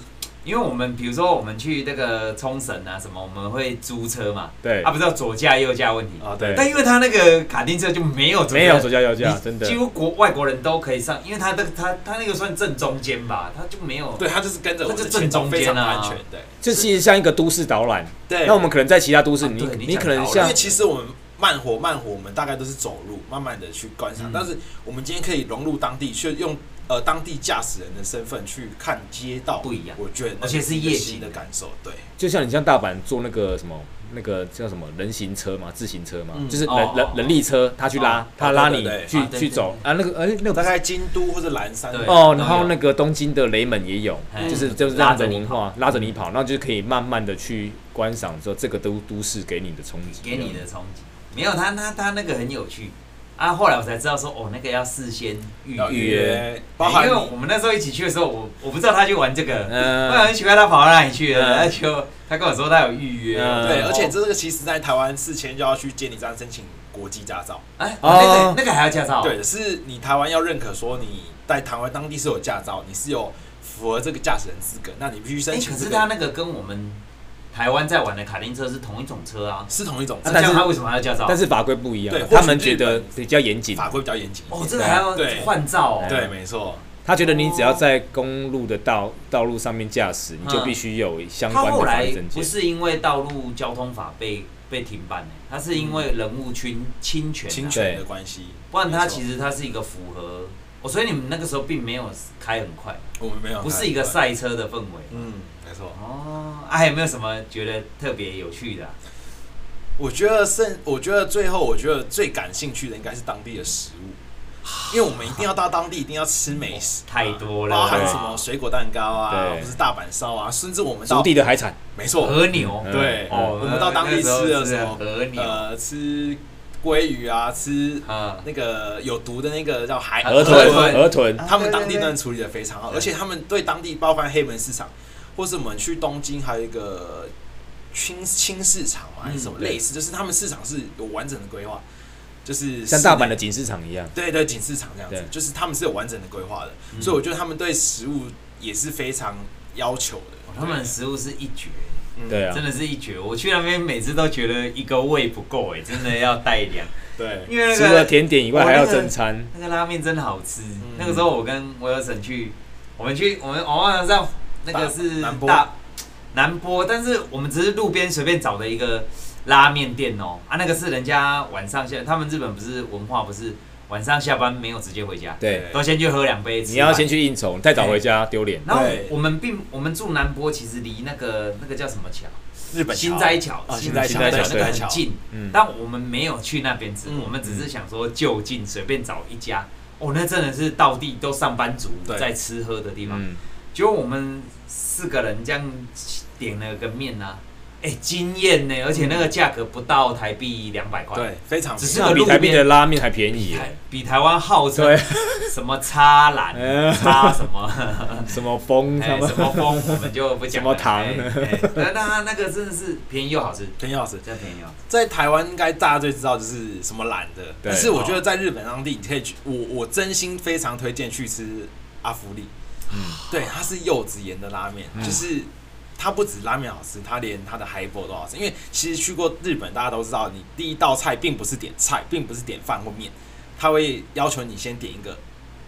因为我们比如说我们去那个冲绳啊什么，我们会租车嘛，对，啊不知道左驾右驾问题啊，对。但因为他那个卡丁车就没有没有左驾右驾，真的，几乎国外国人都可以上，因为他的他他那个算正中间吧，他就没有，对他就是跟着，他就正中间啊，安全，对。这其实像一个都市导览，对。那我们可能在其他都市，你你可能像，因为其实我们慢活慢活，我们大概都是走路，慢慢的去观赏，但是我们今天可以融入当地，去用。呃，当地驾驶人的身份去看街道不一样，我觉得而且是夜景。的感受。对，就像你像大阪坐那个什么那个叫什么人行车嘛，自行车嘛，就是人人人力车，他去拉，他拉你去去走。啊。那个哎，那个大概京都或者岚山哦，然后那个东京的雷门也有，就是就是拉着文化拉着你跑，然后就可以慢慢的去观赏说这个都都市给你的冲击，给你的冲击。没有他他他那个很有趣。啊，后来我才知道说，哦，那个要事先预约，包含因为我们那时候一起去的时候，我我不知道他去玩这个，嗯，我很奇怪他跑到哪里去了，他就他跟我说他有预约，对，而且这个其实在台湾事前就要去监理站申请国际驾照，哎，那个那个还要驾照，对，是你台湾要认可说你在台湾当地是有驾照，你是有符合这个驾驶人资格，那你必须申请。可是他那个跟我们。台湾在玩的卡丁车是同一种车啊，是同一种，但是他为什么还要驾照？但是法规不一样，他们觉得比较严谨，法规比较严谨。哦，这个还要换照哦？对，没错。他觉得你只要在公路的道道路上面驾驶，你就必须有相关的证件。他后来不是因为道路交通法被被停办的，他是因为人物侵侵权侵权的关系。不然他其实他是一个符合，哦，所以你们那个时候并没有开很快，我们没有，不是一个赛车的氛围。嗯。没错。哦，啊，还有没有什么觉得特别有趣的？啊？我觉得甚，我觉得最后，我觉得最感兴趣的应该是当地的食物。因为我们一定要到当地，一定要吃美食，太多了，包含什么水果蛋糕啊，不是大阪烧啊，甚至我们当地的海产，没错，和牛，对，哦，我们到当地吃了什么和牛，呃，吃鲑鱼啊，吃那个有毒的那个叫海河豚，河豚，他们当地真的处理的非常好，而且他们对当地包括黑门市场，或是我们去东京还有一个轻轻市场嘛，还是什么类似，就是他们市场是有完整的规划。就是像大阪的锦市场一样，对对，锦市场这样子，就是他们是有完整的规划的，嗯、所以我觉得他们对食物也是非常要求的。他们的食物是一绝，对啊，真的是一绝。我去那边每次都觉得一个胃不够哎，真的要带两。对，因为那个除了甜点以外还要正餐，那个、拉面真的好吃。嗯、那个时候我跟我有婶去，我们去我们我忘了上那个是南波，南波，但是我们只是路边随便找的一个。拉面店哦，啊，那个是人家晚上下，他们日本不是文化不是晚上下班没有直接回家，对，都先去喝两杯。你要先去应酬，太早回家丢脸。然后我们并我们住南波，其实离那个那个叫什么桥？日本新斋桥，新斋桥那个很近。但我们没有去那边吃，我们只是想说就近随便找一家。哦，那真的是到地都上班族在吃喝的地方。结果我们四个人这样点了个面啊。哎，惊艳呢！而且那个价格不到台币两百块，对，非常只是比台币的拉面还便宜，比台湾号称 什么叉蓝、叉 什么。什么风、什么？风，我们就不讲什么糖。那那那个真的是便宜又好吃，便宜又好吃，真的便宜又好吃。在台湾应该大家最知道就是什么蓝的，但是我觉得在日本当地你可以去，我我真心非常推荐去吃阿福利。嗯，对，它是柚子盐的拉面，就是。它不止拉面好吃，它连它的 highball 都好吃。因为其实去过日本，大家都知道，你第一道菜并不是点菜，并不是点饭或面，他会要求你先点一个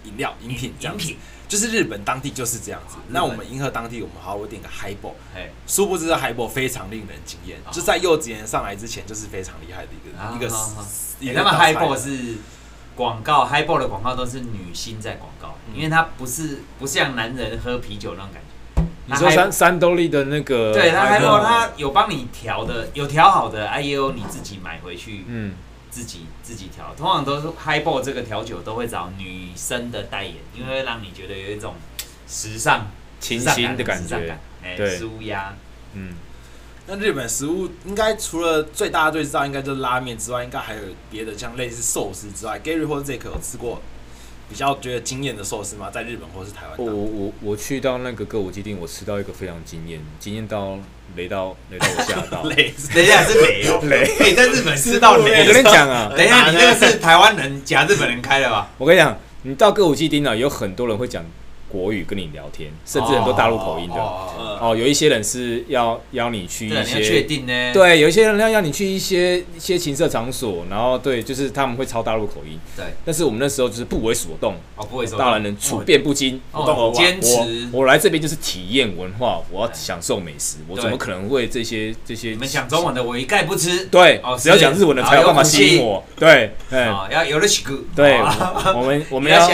饮料饮品这样子。就是日本当地就是这样子。那我们迎合当地，我们好，我点个 highball。哎，殊不知这 highball 非常令人惊艳。就在柚子盐上来之前，就是非常厉害的一个一个。你那么 highball 是广告，highball 的广告都是女星在广告，因为它不是不像男人喝啤酒那种感觉。你说三三兜利的那个，对，他还有他有帮你调的，有调好的，哎呦，你自己买回去，嗯，自己自己调。通常都是 Highball 这个调酒都会找女生的代言，因为会让你觉得有一种时尚、清新的感觉，哎，舒压。嗯，那日本食物应该除了最大家最知道应该就是拉面之外，应该还有别的像类似寿司之外，Gary 或者 Zack 有吃过？比较觉得惊艳的寿司吗？在日本或是台湾？我我我去到那个歌舞伎町，我吃到一个非常惊艳，惊艳到雷到雷到我吓到。雷，等一下是雷哦，雷在日本吃到雷。我跟你讲啊，等一下你那个是台湾人假日本人开的吧？我跟你讲，你到歌舞伎町啊，有很多人会讲。国语跟你聊天，甚至很多大陆口音的哦，有一些人是要邀你去一些，确定呢？对，有一些人要邀你去一些一些情色场所，然后对，就是他们会抄大陆口音。对，但是我们那时候就是不为所动，哦，不为所动，大男人处变不惊，哦，坚持。我来这边就是体验文化，我要享受美食，我怎么可能为这些这些？你们讲中文的我一概不吃。对，只要讲日文的才有办法吸引我。对，嗯，要有的起个。对，我们我们要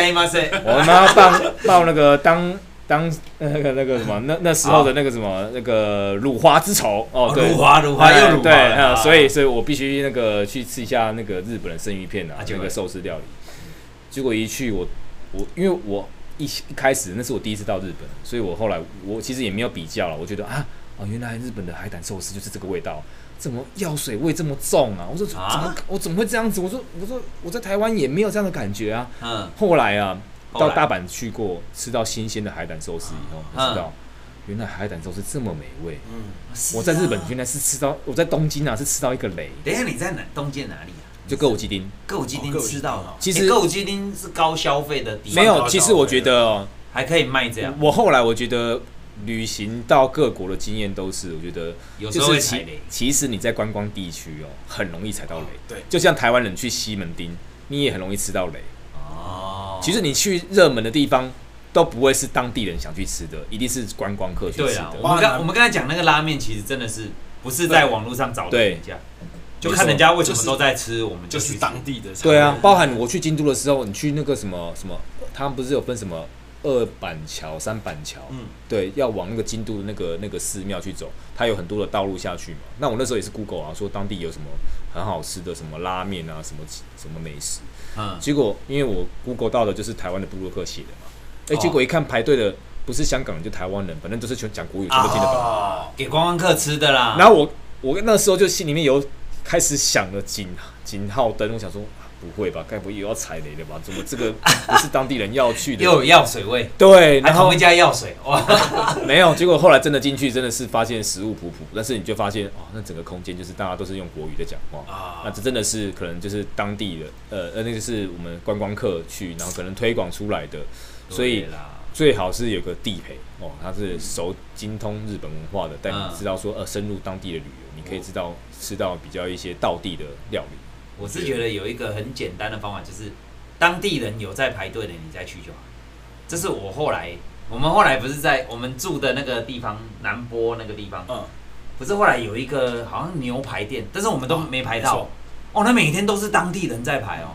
我们要放 放那个。呃，当当那个那个什么，那那时候的那个什么那个辱华之仇哦，对，辱华辱华又辱华，对，所以所以我必须那个去吃一下那个日本的生鱼片啊，就那个寿司料理。结果一去我我因为我一一开始那是我第一次到日本，所以我后来我其实也没有比较了，我觉得啊哦，原来日本的海胆寿司就是这个味道，怎么药水味这么重啊？我说怎么我怎么会这样子？我说我说我在台湾也没有这样的感觉啊。嗯，后来啊。到大阪去过，吃到新鲜的海胆寿司以后，我知道原来海胆寿司这么美味。嗯，我在日本原来是吃到，我在东京啊是吃到一个雷。等一下你在哪？东京哪里啊？就歌舞伎町。歌舞伎町吃到了。其实歌舞伎町是高消费的地方。没有，其实我觉得还可以卖这样。我后来我觉得旅行到各国的经验都是，我觉得有时候会踩雷。其实你在观光地区哦，很容易踩到雷。对，就像台湾人去西门町，你也很容易吃到雷。其实你去热门的地方都不会是当地人想去吃的，一定是观光客去吃的。我们刚我们刚才讲那个拉面，其实真的是不是在网络上找的人家，就看人家为什么都在吃，我们就是当地的。对啊，包含我去京都的时候，你去那个什么什么，他们不是有分什么二板桥、三板桥，嗯，对，要往那个京都的那个那个寺庙去走，它有很多的道路下去嘛。那我那时候也是 Google 啊，说当地有什么很好吃的什么拉面啊，什么什么美食，嗯，结果因为我 Google 到的就是台湾的布鲁克写的嘛，哎、欸，结果一看排队的不是香港人就台湾人，反正都是全讲国语，全都听得懂，哦，给观光客吃的啦。然后我我那时候就心里面有开始想了警警号灯，我想说。不会吧？该不会又要踩雷了吧？怎么这个 不是当地人要去的？又有药水味。对，然后会加药水哇？没有，结果后来真的进去，真的是发现食物普普，但是你就发现哦，那整个空间就是大家都是用国语在讲话啊。那这真的是可能就是当地的呃呃，那个是我们观光客去，然后可能推广出来的，所以最好是有个地陪哦，他是熟精通日本文化的，带你知道说呃深入当地的旅游，你可以知道吃到比较一些道地的料理。我是觉得有一个很简单的方法，就是当地人有在排队的，你再去就好。这是我后来，我们后来不是在我们住的那个地方南波那个地方，嗯，不是后来有一个好像牛排店，但是我们都没排到。哦，那每天都是当地人在排哦，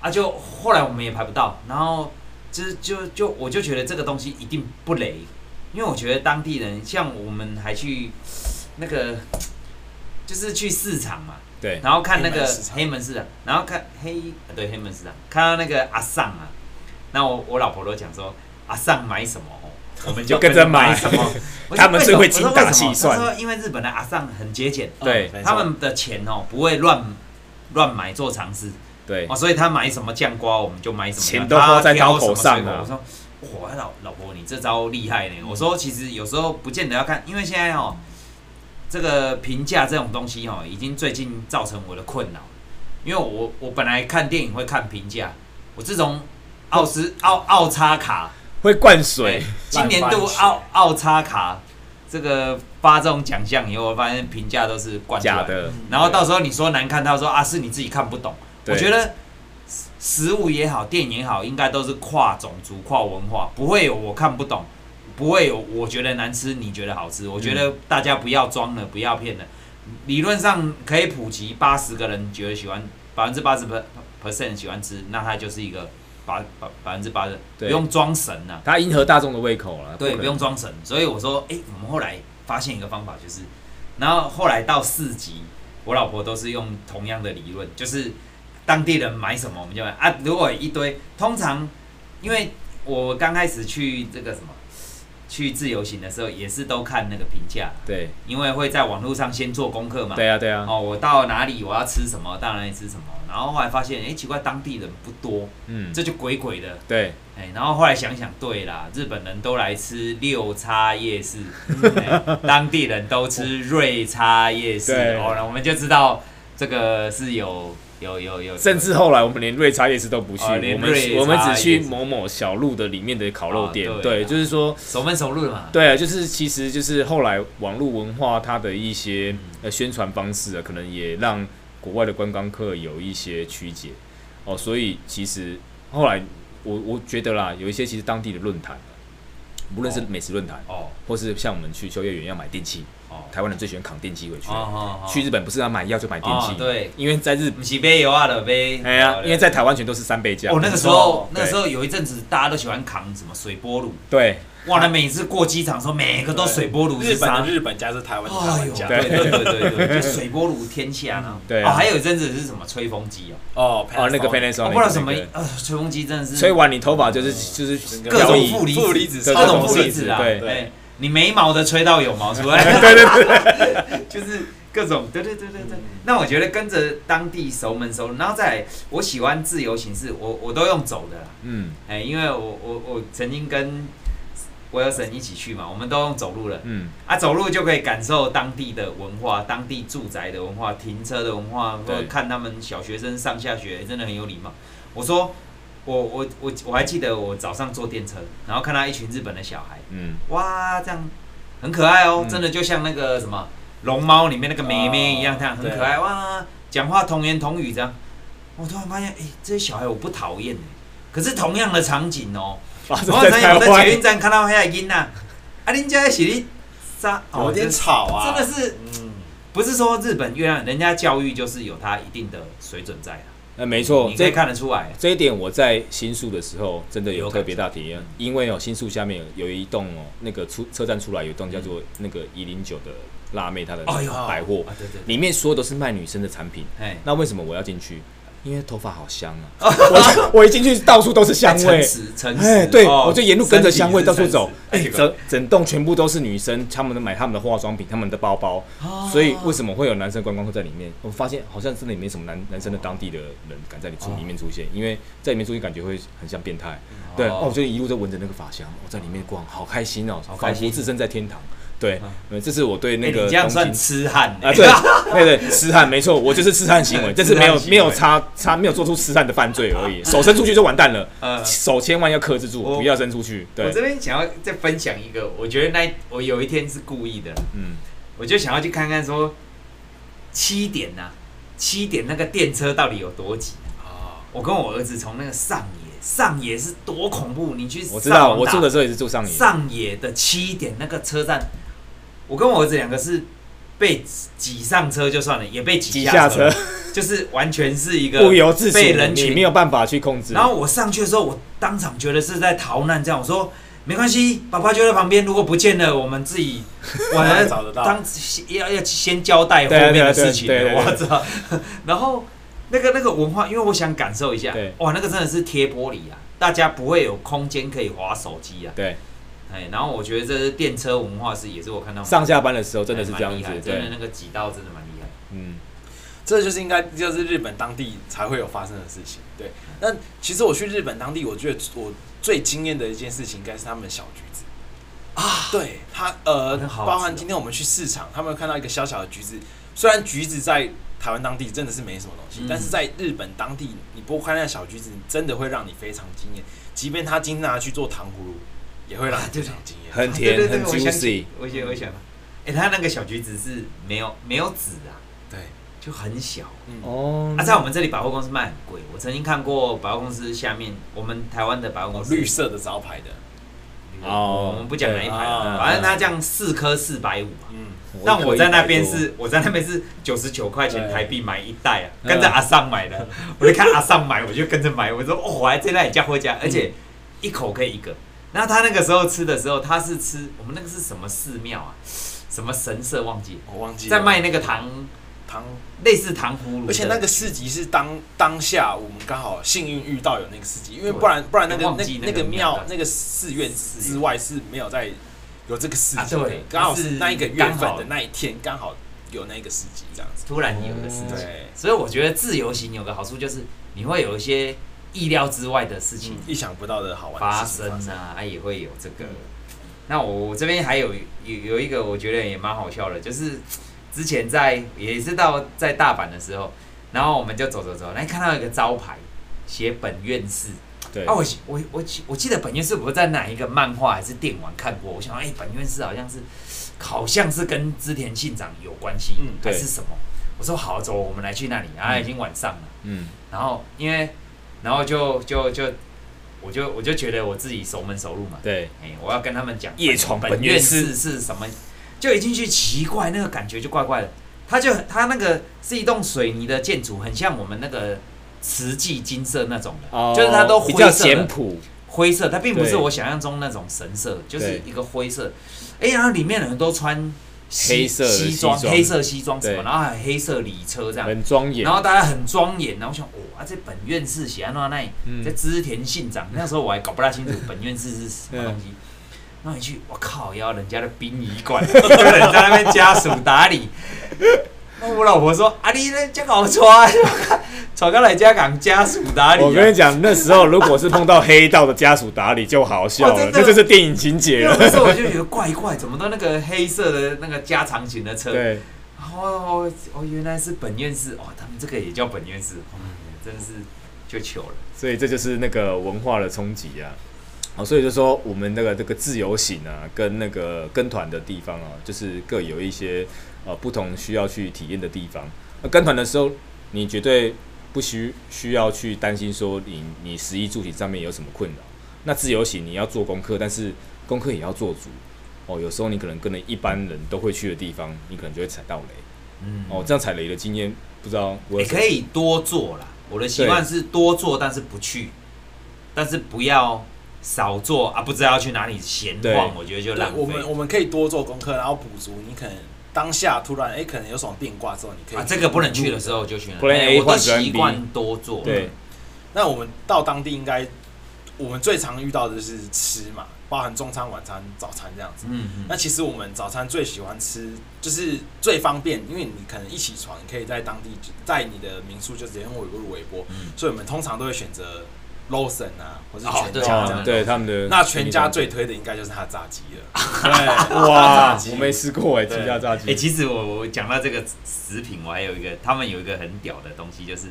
啊，就后来我们也排不到，然后就就就我就觉得这个东西一定不雷，因为我觉得当地人像我们还去那个，就是去市场嘛。对，然后看那个黑门市场，然后看黑对黑门市场，看到那个阿尚啊，那我我老婆都讲说阿尚买什么，我们就 跟着买。什么。他们是会精打细算。他说因为日本的阿尚很节俭，对，他们的钱哦不会乱乱买做尝试，对，哦，所以他买什么酱瓜我们就买什么，钱都花在刀口上了。我说哇老老婆你这招厉害呢。我说其实有时候不见得要看，因为现在哦。这个评价这种东西哦，已经最近造成我的困扰，因为我我本来看电影会看评价，我自从奥斯奥奥叉卡会灌水，今年度奥奥叉卡这个发这种奖项以后，我发现评价都是灌假的，然后到时候你说难看，他说啊是你自己看不懂，我觉得食物也好，电影也好，应该都是跨种族、跨文化，不会有我看不懂。不会有，我觉得难吃，你觉得好吃。我觉得大家不要装了，不要骗了。理论上可以普及，八十个人觉得喜欢，百分之八十 percent 喜欢吃，那它就是一个百百百分之八十，不用装神了。它迎合大众的胃口了。对，不用装神。所以我说，哎，我们后来发现一个方法，就是，然后后来到四级，我老婆都是用同样的理论，就是当地人买什么我们就买啊。如果一堆，通常因为我刚开始去这个什么。去自由行的时候也是都看那个评价，对，因为会在网络上先做功课嘛。对啊，对啊。哦，我到哪里我要吃什么，到哪里吃什么，然后后来发现，哎，奇怪，当地人不多，嗯，这就鬼鬼的。对，哎，然后后来想想，对啦，日本人都来吃六叉夜市，当地人都吃瑞叉夜市，哦，那我们就知道这个是有。有有有，甚至后来我们连瑞茶夜市都不去，我们我们只去某某小路的里面的烤肉店。对，就是说熟门熟路的嘛。对啊，就是其实就是后来网络文化它的一些呃宣传方式啊，可能也让国外的观光客有一些曲解哦。所以其实后来我我觉得啦，有一些其实当地的论坛，无论是美食论坛哦，或是像我们去秋叶原要买电器。台湾人最喜欢扛电器回去。去日本不是要买药就买电器，对，因为在日本是杯油啊的杯。哎呀，因为在台湾全都是三杯酱。哦，那个时候那个时候有一阵子大家都喜欢扛什么水波炉。对，哇，那每次过机场的时候，每个都水波炉。日本的日本家是台湾的台湾家。对对对对对，水波炉天下呢。对。哦，还有一阵子是什么吹风机哦。哦哦，那个 Panasonic。我不知道什么呃，吹风机真的是。吹完你头发就是就是各种负离子，各种负离子啊。对。你没毛的吹到有毛出来，对 对对，就是各种，对对对对对。那我觉得跟着当地熟门熟路，然后再来，我喜欢自由行，式我我都用走的，嗯，哎，因为我我我曾经跟我有婶一起去嘛，我们都用走路了，嗯，啊，走路就可以感受当地的文化，当地住宅的文化，停车的文化，或者看他们小学生上下学，真的很有礼貌。我说。我我我我还记得我早上坐电车，然后看到一群日本的小孩，嗯，哇，这样很可爱哦，真的就像那个什么龙猫里面那个妹妹一样，这样很可爱哇，讲话童言童语这样。我突然发现，哎，这些小孩我不讨厌，可是同样的场景哦，我在我在捷运站看到黑影呐，啊，人家是哩啥，有点吵啊，真的是，嗯，不是说日本月亮，人家教育就是有它一定的水准在啊。呃，没错，你可以看得出来。这一点我在新宿的时候真的有特别大体验，因为哦，新宿下面有一栋哦，那个出车站出来有一栋叫做那个一零九的辣妹，她的百货，里面所有都是卖女生的产品。哎那为什么我要进去？因为头发好香啊！我 我一进去到处都是香味，哎，对，我就沿路跟着香味到处走，哎，整整栋全部都是女生，他们的买他们的化妆品，他们的包包，所以为什么会有男生观光客在里面？我发现好像真的也没什么男男生的当地的人敢在里出里面出现，因为在里面出现感觉会很像变态。对，哦，我就一路在闻着那个发香，我在里面逛，好开心哦，仿佛置身在天堂。对，这是我对那个。你这样算痴汉啊？对，对对，痴汉没错，我就是痴汉行为，这是没有没有差差没有做出痴汉的犯罪而已。手伸出去就完蛋了，呃手千万要克制住，不要伸出去。对，我这边想要再分享一个，我觉得那我有一天是故意的，嗯，我就想要去看看说七点呐，七点那个电车到底有多挤啊？我跟我儿子从那个上野，上野是多恐怖，你去，我知道，我住的时候也是住上野，上野的七点那个车站。我跟我儿子两个是被挤上车就算了，也被挤下车，就是完全是一个不由自主，被人群没有办法去控制。然后我上去的时候，我当场觉得是在逃难，这样我说没关系，爸爸就在旁边，如果不见了，我们自己 我还找得到。当要要先交代后面的事情，我操！然后那个那个文化，因为我想感受一下，哇，那个真的是贴玻璃啊，大家不会有空间可以划手机啊，对。哎，然后我觉得这是电车文化是也是我看到上下班的时候真的是这样子，真的那个挤到真的蛮厉害。嗯，这就是应该就是日本当地才会有发生的事情。对，那其实我去日本当地，我觉得我最惊艳的一件事情应该是他们的小橘子啊。对，他呃，包含今天我们去市场，他们看到一个小小的橘子，虽然橘子在台湾当地真的是没什么东西，但是在日本当地，你剥开那小橘子，真的会让你非常惊艳。即便他今天拿去做糖葫芦。也会让非常惊艳，很甜，很 juicy。我想，我想，哎，它那个小橘子是没有没有籽啊，对，就很小。哦，啊，在我们这里百货公司卖很贵。我曾经看过百货公司下面，我们台湾的百货公司，绿色的招牌的。哦，我们不讲哪一排，反正它这样四颗四百五嘛。嗯，但我在那边是，我在那边是九十九块钱台币买一袋啊，跟着阿桑买的。我就看阿桑买，我就跟着买。我说哦，我还在那里加货加，而且一口可以一个。那他那个时候吃的时候，他是吃我们那个是什么寺庙啊？什么神社忘记？我忘记。在卖那个糖糖，类似糖葫芦。而且那个市集是当当下我们刚好幸运遇到有那个市集，因为不然不然那个那那个庙那个寺院之外是没有在有这个市集。对，刚好是那一个月份的那一天刚好有那个市集这样子。突然有个市集，所以我觉得自由行有个好处就是你会有一些。意料之外的事情，意想不到的好玩发生啊，啊也会有这个。那我我这边还有有有一个，我觉得也蛮好笑的，就是之前在也是到在大阪的时候，然后我们就走走走，来看到一个招牌写本院士。对啊，我我我我记得本愿寺我在哪一个漫画还是电玩看过，我想哎、欸，本院士好像是好像是跟织田信长有关系，嗯，还是什么？我说好走，我们来去那里，啊，已经晚上了，嗯，然后因为。然后就就就，我就我就觉得我自己熟门熟路嘛。对，哎，我要跟他们讲夜闯本院寺是什么，就一进去奇怪，那个感觉就怪怪的。它就它那个是一栋水泥的建筑，很像我们那个慈济金色那种的，哦、就是它都灰色的。灰色，它并不是我想象中那种神色，就是一个灰色。哎，然后里面的人都穿。黑色西装，黑色西装什么，然后还有黑色礼车这样，很庄严。然后大家很庄严，然后我想，哇，这本院士写安那那，在织田信长，那时候我还搞不大清楚 本院士是什么东西。然后一去，我靠，要人家的殡仪馆，有 人在那边家属打理。我老婆说：“啊，你呢？这搞错啊！闯过来家港家属打理。”我跟你讲，那时候如果是碰到黑道的家属打理，就好笑了，这就是电影情节了。那时候我就觉得怪怪，怎么都那个黑色的那个加长型的车？对。哦哦，原来是本院士哦，他们这个也叫本院士，嗯，真的是就糗了。所以这就是那个文化的冲击啊！哦，所以就说我们那个这个自由行啊，跟那个跟团的地方啊，就是各有一些。呃，不同需要去体验的地方。那跟团的时候，你绝对不需需要去担心说你你食衣住行上面有什么困扰。那自由行你要做功课，但是功课也要做足。哦，有时候你可能跟了一般人都会去的地方，你可能就会踩到雷。嗯。哦，这样踩雷的经验不知道我。也可以多做啦。我的习惯是多做，但是不去，但是不要少做啊！不知道要去哪里闲逛，我觉得就浪费。我们我们可以多做功课，然后补足你可能当下突然哎、欸，可能有什么变卦之后，你可以啊，这个不能去的时候就去。不能 A 换 B，习惯多做。对，那我们到当地应该，我们最常遇到的就是吃嘛。包含中餐、晚餐、早餐这样子。嗯嗯。那其实我们早餐最喜欢吃，就是最方便，因为你可能一起床，你可以在当地，在你的民宿就直接用微波炉微波。嗯。所以我们通常都会选择 Lawson 啊，或是全家这样。对他们的。那全家最推的应该就是他炸鸡了。对。哇！我没吃过哎，全家炸鸡。哎，其实我我讲到这个食品，我还有一个，他们有一个很屌的东西，就是。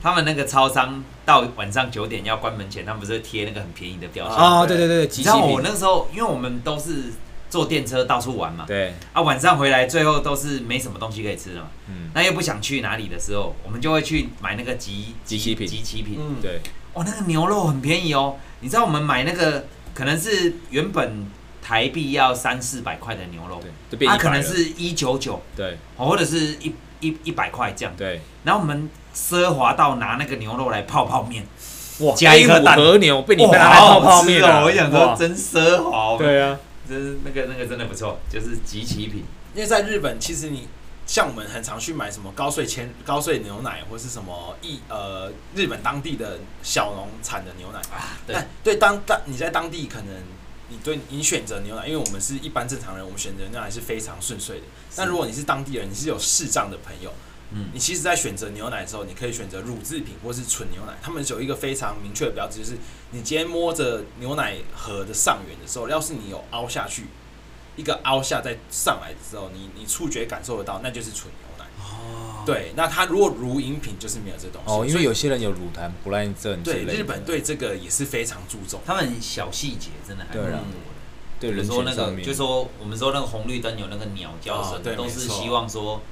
他们那个超商到晚上九点要关门前，他们不是贴那个很便宜的标签？啊，对对对，你知道我那个时候，因为我们都是坐电车到处玩嘛，对啊，晚上回来最后都是没什么东西可以吃的嘛，嗯，那又不想去哪里的时候，我们就会去买那个即即期品，即期品，嗯，对，哇，那个牛肉很便宜哦，你知道我们买那个可能是原本台币要三四百块的牛肉，它可能是一九九，对，或者是一一一百块这样，对，然后我们。奢华到拿那个牛肉来泡泡面，哇！加一颗和牛被你拿来泡泡面哦！我想说真奢华，对啊，这是那个那个真的不错，就是即期品。因为在日本，其实你像我们很常去买什么高税千高税牛奶，或是什么一呃日本当地的小农产的牛奶啊。对对，当当你在当地可能你对你选择牛奶，因为我们是一般正常人，我们选择牛奶是非常顺遂的。但如果你是当地人，你是有视障的朋友。嗯，你其实，在选择牛奶的时候，你可以选择乳制品或是纯牛奶。他们有一个非常明确的标志，就是你今天摸着牛奶盒的上缘的时候，要是你有凹下去，一个凹下再上来的时候，你你触觉感受得到，那就是纯牛奶。哦，对，那它如果乳饮品就是没有这东西。哦，因为有些人有乳糖不耐症。对，日本对这个也是非常注重，他们小细节真的还蛮多的。对，比如说那个，就说我们说那个红绿灯有那个鸟叫声，哦、都是希望说。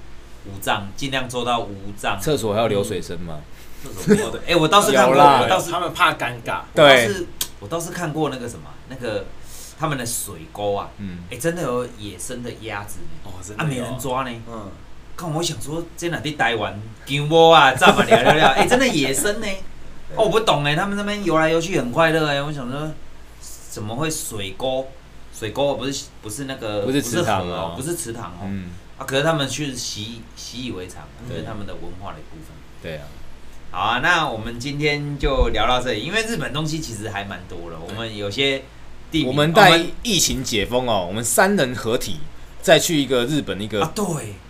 无障，尽量做到无障。厕所还有流水声吗？厕所没有的。哎，我倒是看过，我倒是他们怕尴尬。对，我倒是看过那个什么，那个他们的水沟啊，嗯，哎，真的有野生的鸭子哦，真的啊，没人抓呢。嗯，看我想说，在哪里待完，金窝啊，炸嘛聊聊聊，哎，真的野生呢。哦，我不懂哎，他们那边游来游去很快乐哎，我想说，怎么会水沟？水沟不是不是那个不是池塘哦，不是池塘哦。嗯。啊，可是他们却习习以为常，这是他们的文化的一部分。对啊，好啊，那我们今天就聊到这里，因为日本东西其实还蛮多的。我们有些地，我们在疫情解封哦，我们三人合体再去一个日本一个啊，对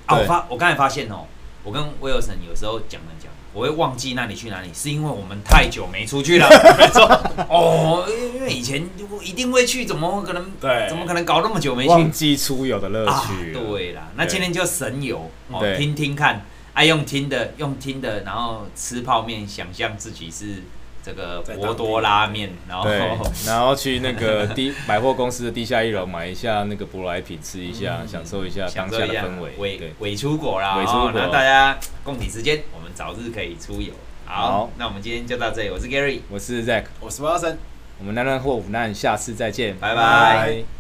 啊，我发我刚才发现哦，我跟威尔森有时候讲了讲。我会忘记那里去哪里，是因为我们太久没出去了。没错，哦，因为以前一定会去，怎么可能？对，怎么可能搞那么久没去？忘记出游的乐趣。啊，对啦，那今天就神游哦，听听看，爱用听的，用听的，然后吃泡面，想象自己是。这个博多拉面，然后然后去那个 地百货公司的地下一楼买一下那个舶来品，吃一下，嗯、享受一下当下的氛围。伪伪出国啦，伪出国，那大家共体时间，我们早日可以出游。好，好，那我们今天就到这里。我是 Gary，我是 Zack，我是 Wilson，我们南南货五难，下次再见，拜拜。